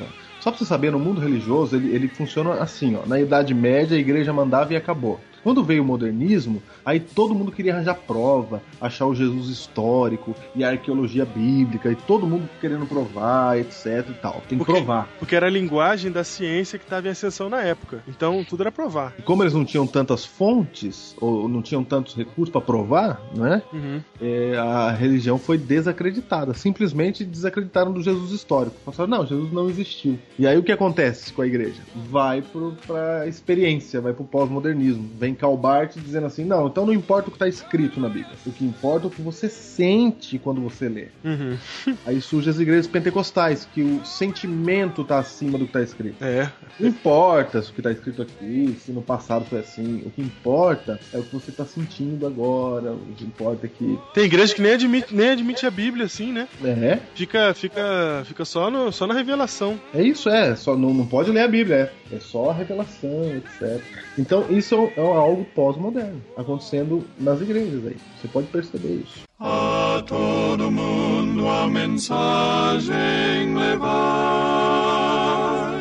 Só pra você saber, no mundo religioso ele, ele funciona assim, ó. Na Idade Média a igreja mandava e acabou. Quando veio o modernismo, aí todo mundo queria arranjar prova, achar o Jesus histórico e a arqueologia bíblica, e todo mundo querendo provar, etc e tal. Tem que Porque- provar. Porque era a linguagem da ciência que estava em ascensão na época. Então tudo era provar. E como eles não tinham tantas fontes, ou não tinham tantos recursos para provar, né? Uhum. é, a religião foi desacreditada. Simplesmente desacreditaram do Jesus histórico. Falaram, não, Jesus não existiu. E aí o que acontece com a igreja? Vai pro, pra experiência, vai pro pós-modernismo. Vem Calbart dizendo assim, não, então não importa o que tá escrito na Bíblia. O que importa é o que você sente quando você lê. Uhum. Aí surgem as igrejas pentecostais, que o sentimento tá acima do que tá escrito. É. Não importa se o que tá escrito aqui, se no passado foi assim. O que importa é o que você tá sentindo agora. O que importa é que. Tem igreja que nem admite, nem admite a Bíblia, assim, né? É, Fica, fica, fica só, no, só na revelação. É isso, é. Só não, não pode ler a Bíblia, é. É só a revelação, etc. Então isso é algo pós-moderno acontecendo nas igrejas aí. Você pode perceber isso. A todo mundo a mensagem levai.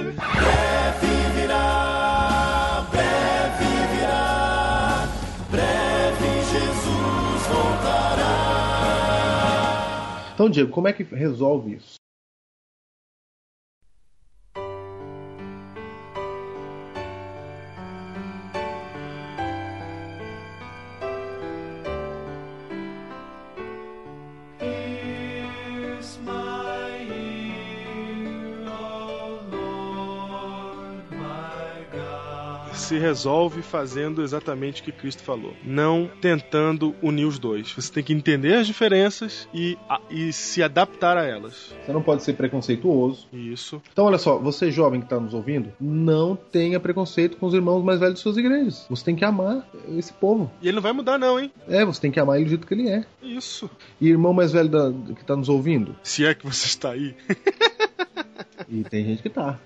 Breve virá, breve virá, breve Jesus voltará. Então, Diego, como é que resolve isso? Se resolve fazendo exatamente o que Cristo falou. Não tentando unir os dois. Você tem que entender as diferenças e, a- e se adaptar a elas. Você não pode ser preconceituoso. Isso. Então, olha só, você jovem que está nos ouvindo, não tenha preconceito com os irmãos mais velhos de suas igrejas. Você tem que amar esse povo. E ele não vai mudar, não, hein? É, você tem que amar ele do jeito que ele é. Isso. E irmão mais velho da- que está nos ouvindo, Se é que você está aí. E tem gente que tá.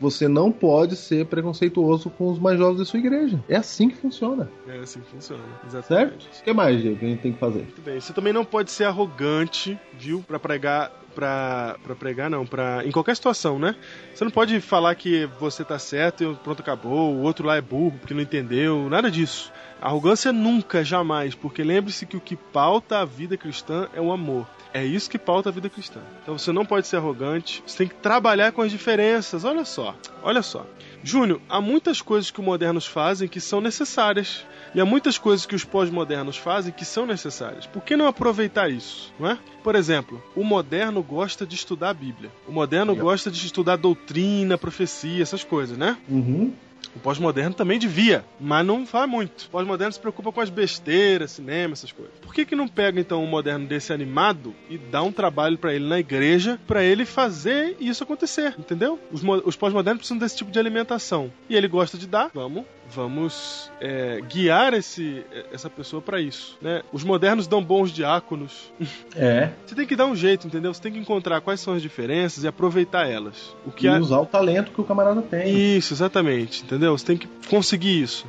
Você não pode ser preconceituoso com os mais jovens da sua igreja. É assim que funciona. É assim que funciona. Exatamente. Certo? O que mais, Diego, que a gente tem que fazer? Muito bem. Você também não pode ser arrogante, viu? Pra pregar pra, pra pregar, não, pra. Em qualquer situação, né? Você não pode falar que você tá certo e pronto, acabou, o outro lá é burro porque não entendeu, nada disso. Arrogância nunca, jamais, porque lembre-se que o que pauta a vida cristã é o amor. É isso que pauta a vida cristã. Então você não pode ser arrogante, você tem que trabalhar com as diferenças. Olha só, olha só. Júnior, há muitas coisas que os modernos fazem que são necessárias. E há muitas coisas que os pós-modernos fazem que são necessárias. Por que não aproveitar isso? Não é? Por exemplo, o moderno gosta de estudar a Bíblia. O moderno gosta de estudar doutrina, profecia, essas coisas, né? Uhum. O pós-moderno também devia, mas não faz muito. O pós-moderno se preocupa com as besteiras, cinema, essas coisas. Por que que não pega então um moderno desse animado e dá um trabalho pra ele na igreja pra ele fazer isso acontecer, entendeu? Os, os pós-modernos precisam desse tipo de alimentação e ele gosta de dar. Vamos, vamos é, guiar esse, essa pessoa pra isso, né? Os modernos dão bons diáconos. É. Você tem que dar um jeito, entendeu? Você tem que encontrar quais são as diferenças e aproveitar elas. O que E usar o talento que o camarada tem. isso, exatamente, entendeu? Você tem que conseguir isso.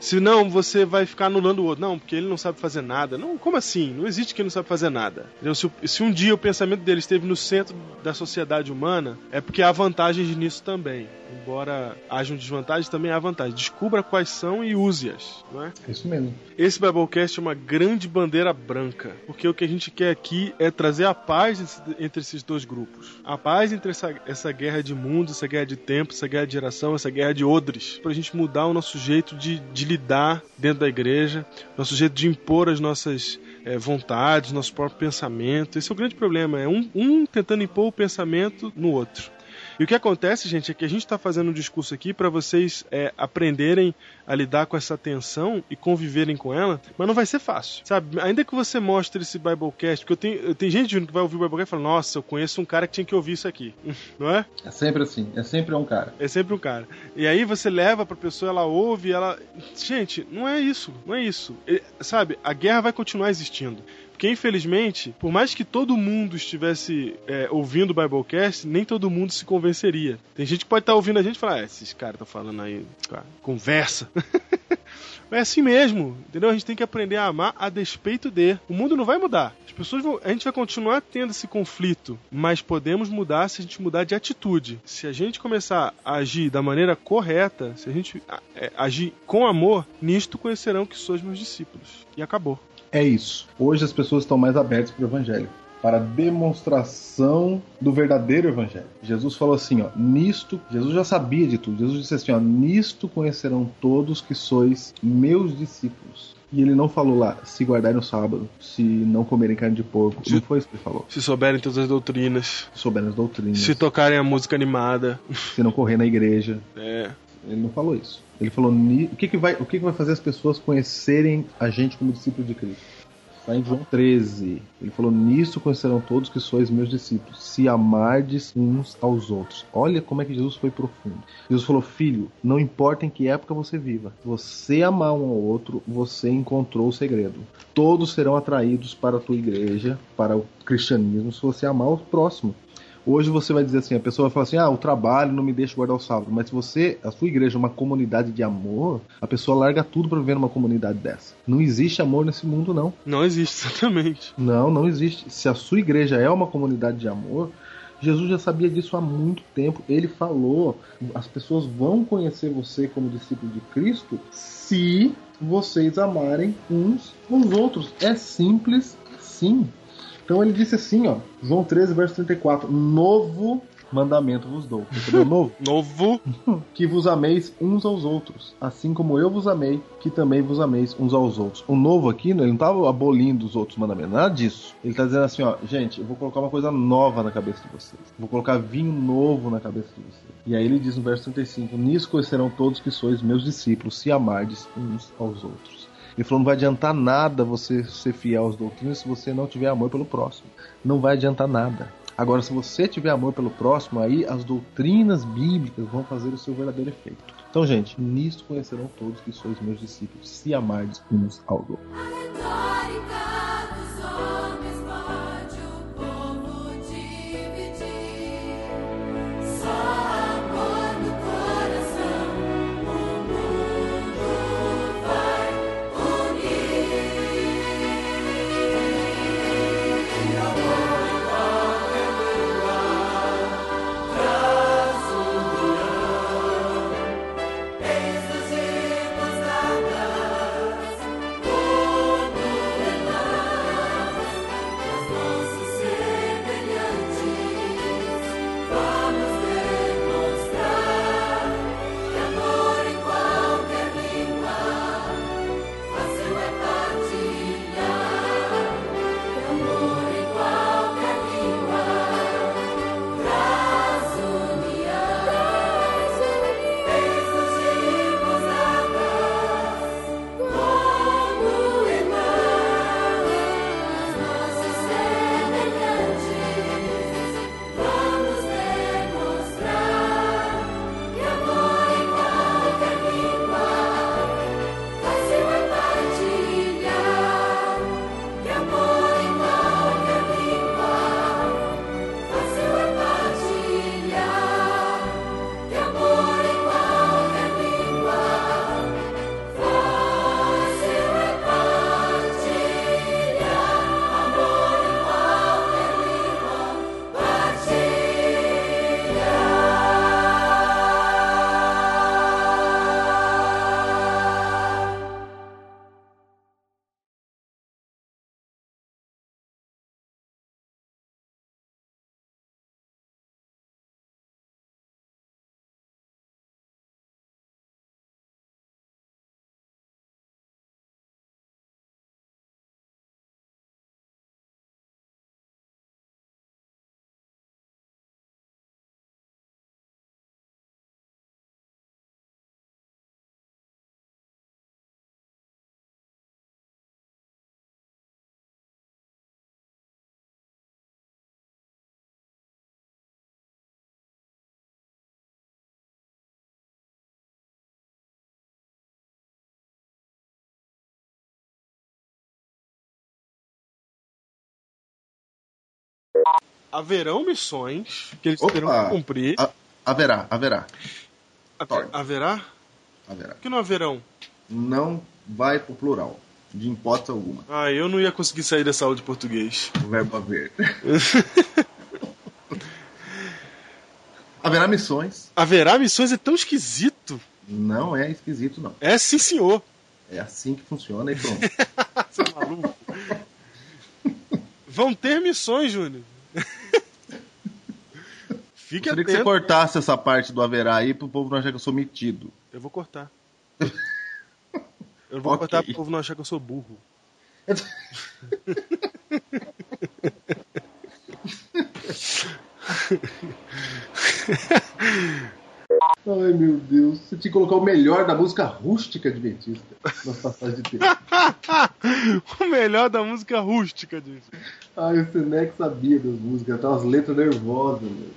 Senão você vai ficar anulando o outro. Não, porque ele não sabe fazer nada. Não, como assim? Não existe quem não sabe fazer nada. Se, se um dia o pensamento dele esteve no centro da sociedade humana, é porque há vantagens nisso também. Embora hajam desvantagens, também há vantagens. Descubra quais são e use-as. Não é? Isso mesmo. Esse Biblecast é uma grande bandeira branca, porque o que a gente quer aqui é trazer a paz entre esses dois grupos. A paz entre essa, essa guerra de mundo, essa guerra de tempo, essa guerra de geração, essa guerra de odres, pra gente mudar o nosso jeito de, de lidar dentro da igreja, nosso jeito de impor as nossas eh, vontades, nosso próprio pensamento. Esse é o grande problema, é um, um tentando impor o pensamento no outro. E o que acontece, gente, é que a gente está fazendo um discurso aqui para vocês é, aprenderem a lidar com essa tensão e conviverem com ela, mas não vai ser fácil, sabe? Ainda que você mostre esse Biblecast, porque eu tenho, eu tenho gente que vai ouvir o Biblecast e fala, nossa, eu conheço um cara que tinha que ouvir isso aqui, não é? É sempre assim. É sempre um cara. É sempre um cara. E aí você leva pra pessoa, ela ouve, ela. Gente, não é isso, não é isso. E, sabe, a guerra vai continuar existindo. Porque, infelizmente, por mais que todo mundo estivesse é, ouvindo o Biblecast, nem todo mundo se convenceria. Tem gente que pode estar ouvindo a gente e falar, ah, esses caras estão falando aí, cara, conversa. É assim mesmo, entendeu? A gente tem que aprender a amar a despeito de. O mundo não vai mudar. As pessoas vão. A gente vai continuar tendo esse conflito, mas podemos mudar se a gente mudar de atitude. Se a gente começar a agir da maneira correta, se a gente é, agir com amor, nisto conhecerão que sois meus discípulos. E acabou. É isso. Hoje as pessoas estão mais abertas para o evangelho. Para a demonstração do verdadeiro evangelho. Jesus falou assim, ó, nisto, Jesus já sabia de tudo. Jesus disse assim, ó, nisto conhecerão todos que sois meus discípulos. E ele não falou lá, se guardarem no sábado, se não comerem carne de porco. Não foi isso que ele falou. Se souberem todas as doutrinas, Se souberem as doutrinas, se tocarem a música animada. se não correr na igreja. É. Ele não falou isso. Ele falou o que, que vai, o que, que vai fazer as pessoas conhecerem a gente como discípulo de Cristo. Está em João 13. Ele falou: Nisso conhecerão todos que sois meus discípulos, se amardes uns aos outros. Olha como é que Jesus foi profundo. Jesus falou: Filho, não importa em que época você viva, você amar um ao outro, você encontrou o segredo. Todos serão atraídos para a tua igreja, para o cristianismo, se você amar o próximo. Hoje você vai dizer assim, a pessoa vai falar assim, ah, o trabalho não me deixa guardar o sábado. Mas se você, a sua igreja é uma comunidade de amor, a pessoa larga tudo para viver numa comunidade dessa. Não existe amor nesse mundo, não. Não existe, exatamente. Não, não existe. Se a sua igreja é uma comunidade de amor, Jesus já sabia disso há muito tempo. Ele falou: as pessoas vão conhecer você como discípulo de Cristo se vocês amarem uns aos outros. É simples assim. Então ele disse assim, ó, João 13, verso 34, novo mandamento vos dou. Entendeu? Novo. Novo. que vos ameis uns aos outros, assim como eu vos amei, que também vos ameis uns aos outros. O novo aqui, né, ele não estava abolindo os outros mandamentos, nada disso. Ele está dizendo assim, ó, gente, eu vou colocar uma coisa nova na cabeça de vocês. Vou colocar vinho novo na cabeça de vocês. E aí ele diz no verso 35, nisso conhecerão todos que sois meus discípulos, se amardes uns aos outros. Ele falou: não vai adiantar nada você ser fiel às doutrinas se você não tiver amor pelo próximo. Não vai adiantar nada. Agora, se você tiver amor pelo próximo, aí as doutrinas bíblicas vão fazer o seu verdadeiro efeito. Então, gente, nisto conhecerão todos que sois meus discípulos, se amardes uns aos outros. Haverão missões que eles Opa! terão que cumprir. Ha- haverá, haverá, Até- haverá? haverá. Por que não haverão? Não vai pro plural, de hipótese alguma. Ah, eu não ia conseguir sair dessa aula de português. O verbo haver. haverá missões. Haverá missões é tão esquisito. Não é esquisito, não. É sim, senhor. É assim que funciona e pronto. Você é maluco? Vão ter missões, Júnior. Fique Gostaria que você atento. cortasse essa parte do haverá aí pro povo não achar que eu sou metido. Eu vou cortar. Eu vou Ok. cortar pro povo não achar que eu sou burro. Ai meu Deus, você tinha que colocar o melhor da música rústica adventista nas passagens de tempo. o melhor da música rústica disso. Ai, o Senex sabia das músicas, tá umas letras nervosas, meu.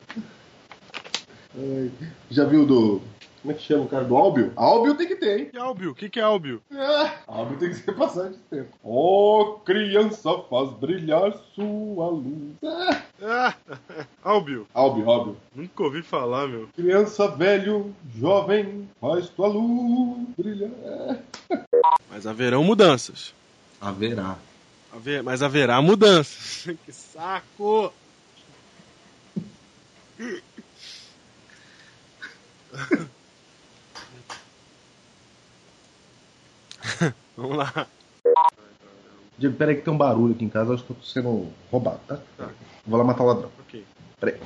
Já viu do. Como é que chama o cara? Do Álbio? Álbio tem que ter, hein? Que Álbio? O que, que é Álbio? É, Álbio tem que ser passagem de tempo. Oh, criança, faz brilhar sua luz. É. Ah, Álbio. Álbio, Álbio. Nunca ouvi falar, meu. Criança, velho, jovem, faz tua luz brilhar. É. Mas haverão mudanças. Haverá. Haver- Mas haverá mudanças. que saco! Vamos lá. Diego, peraí que tem um barulho aqui em casa, eu acho que eu tô sendo roubado, tá? Vou lá matar o ladrão. Ok. Peraí.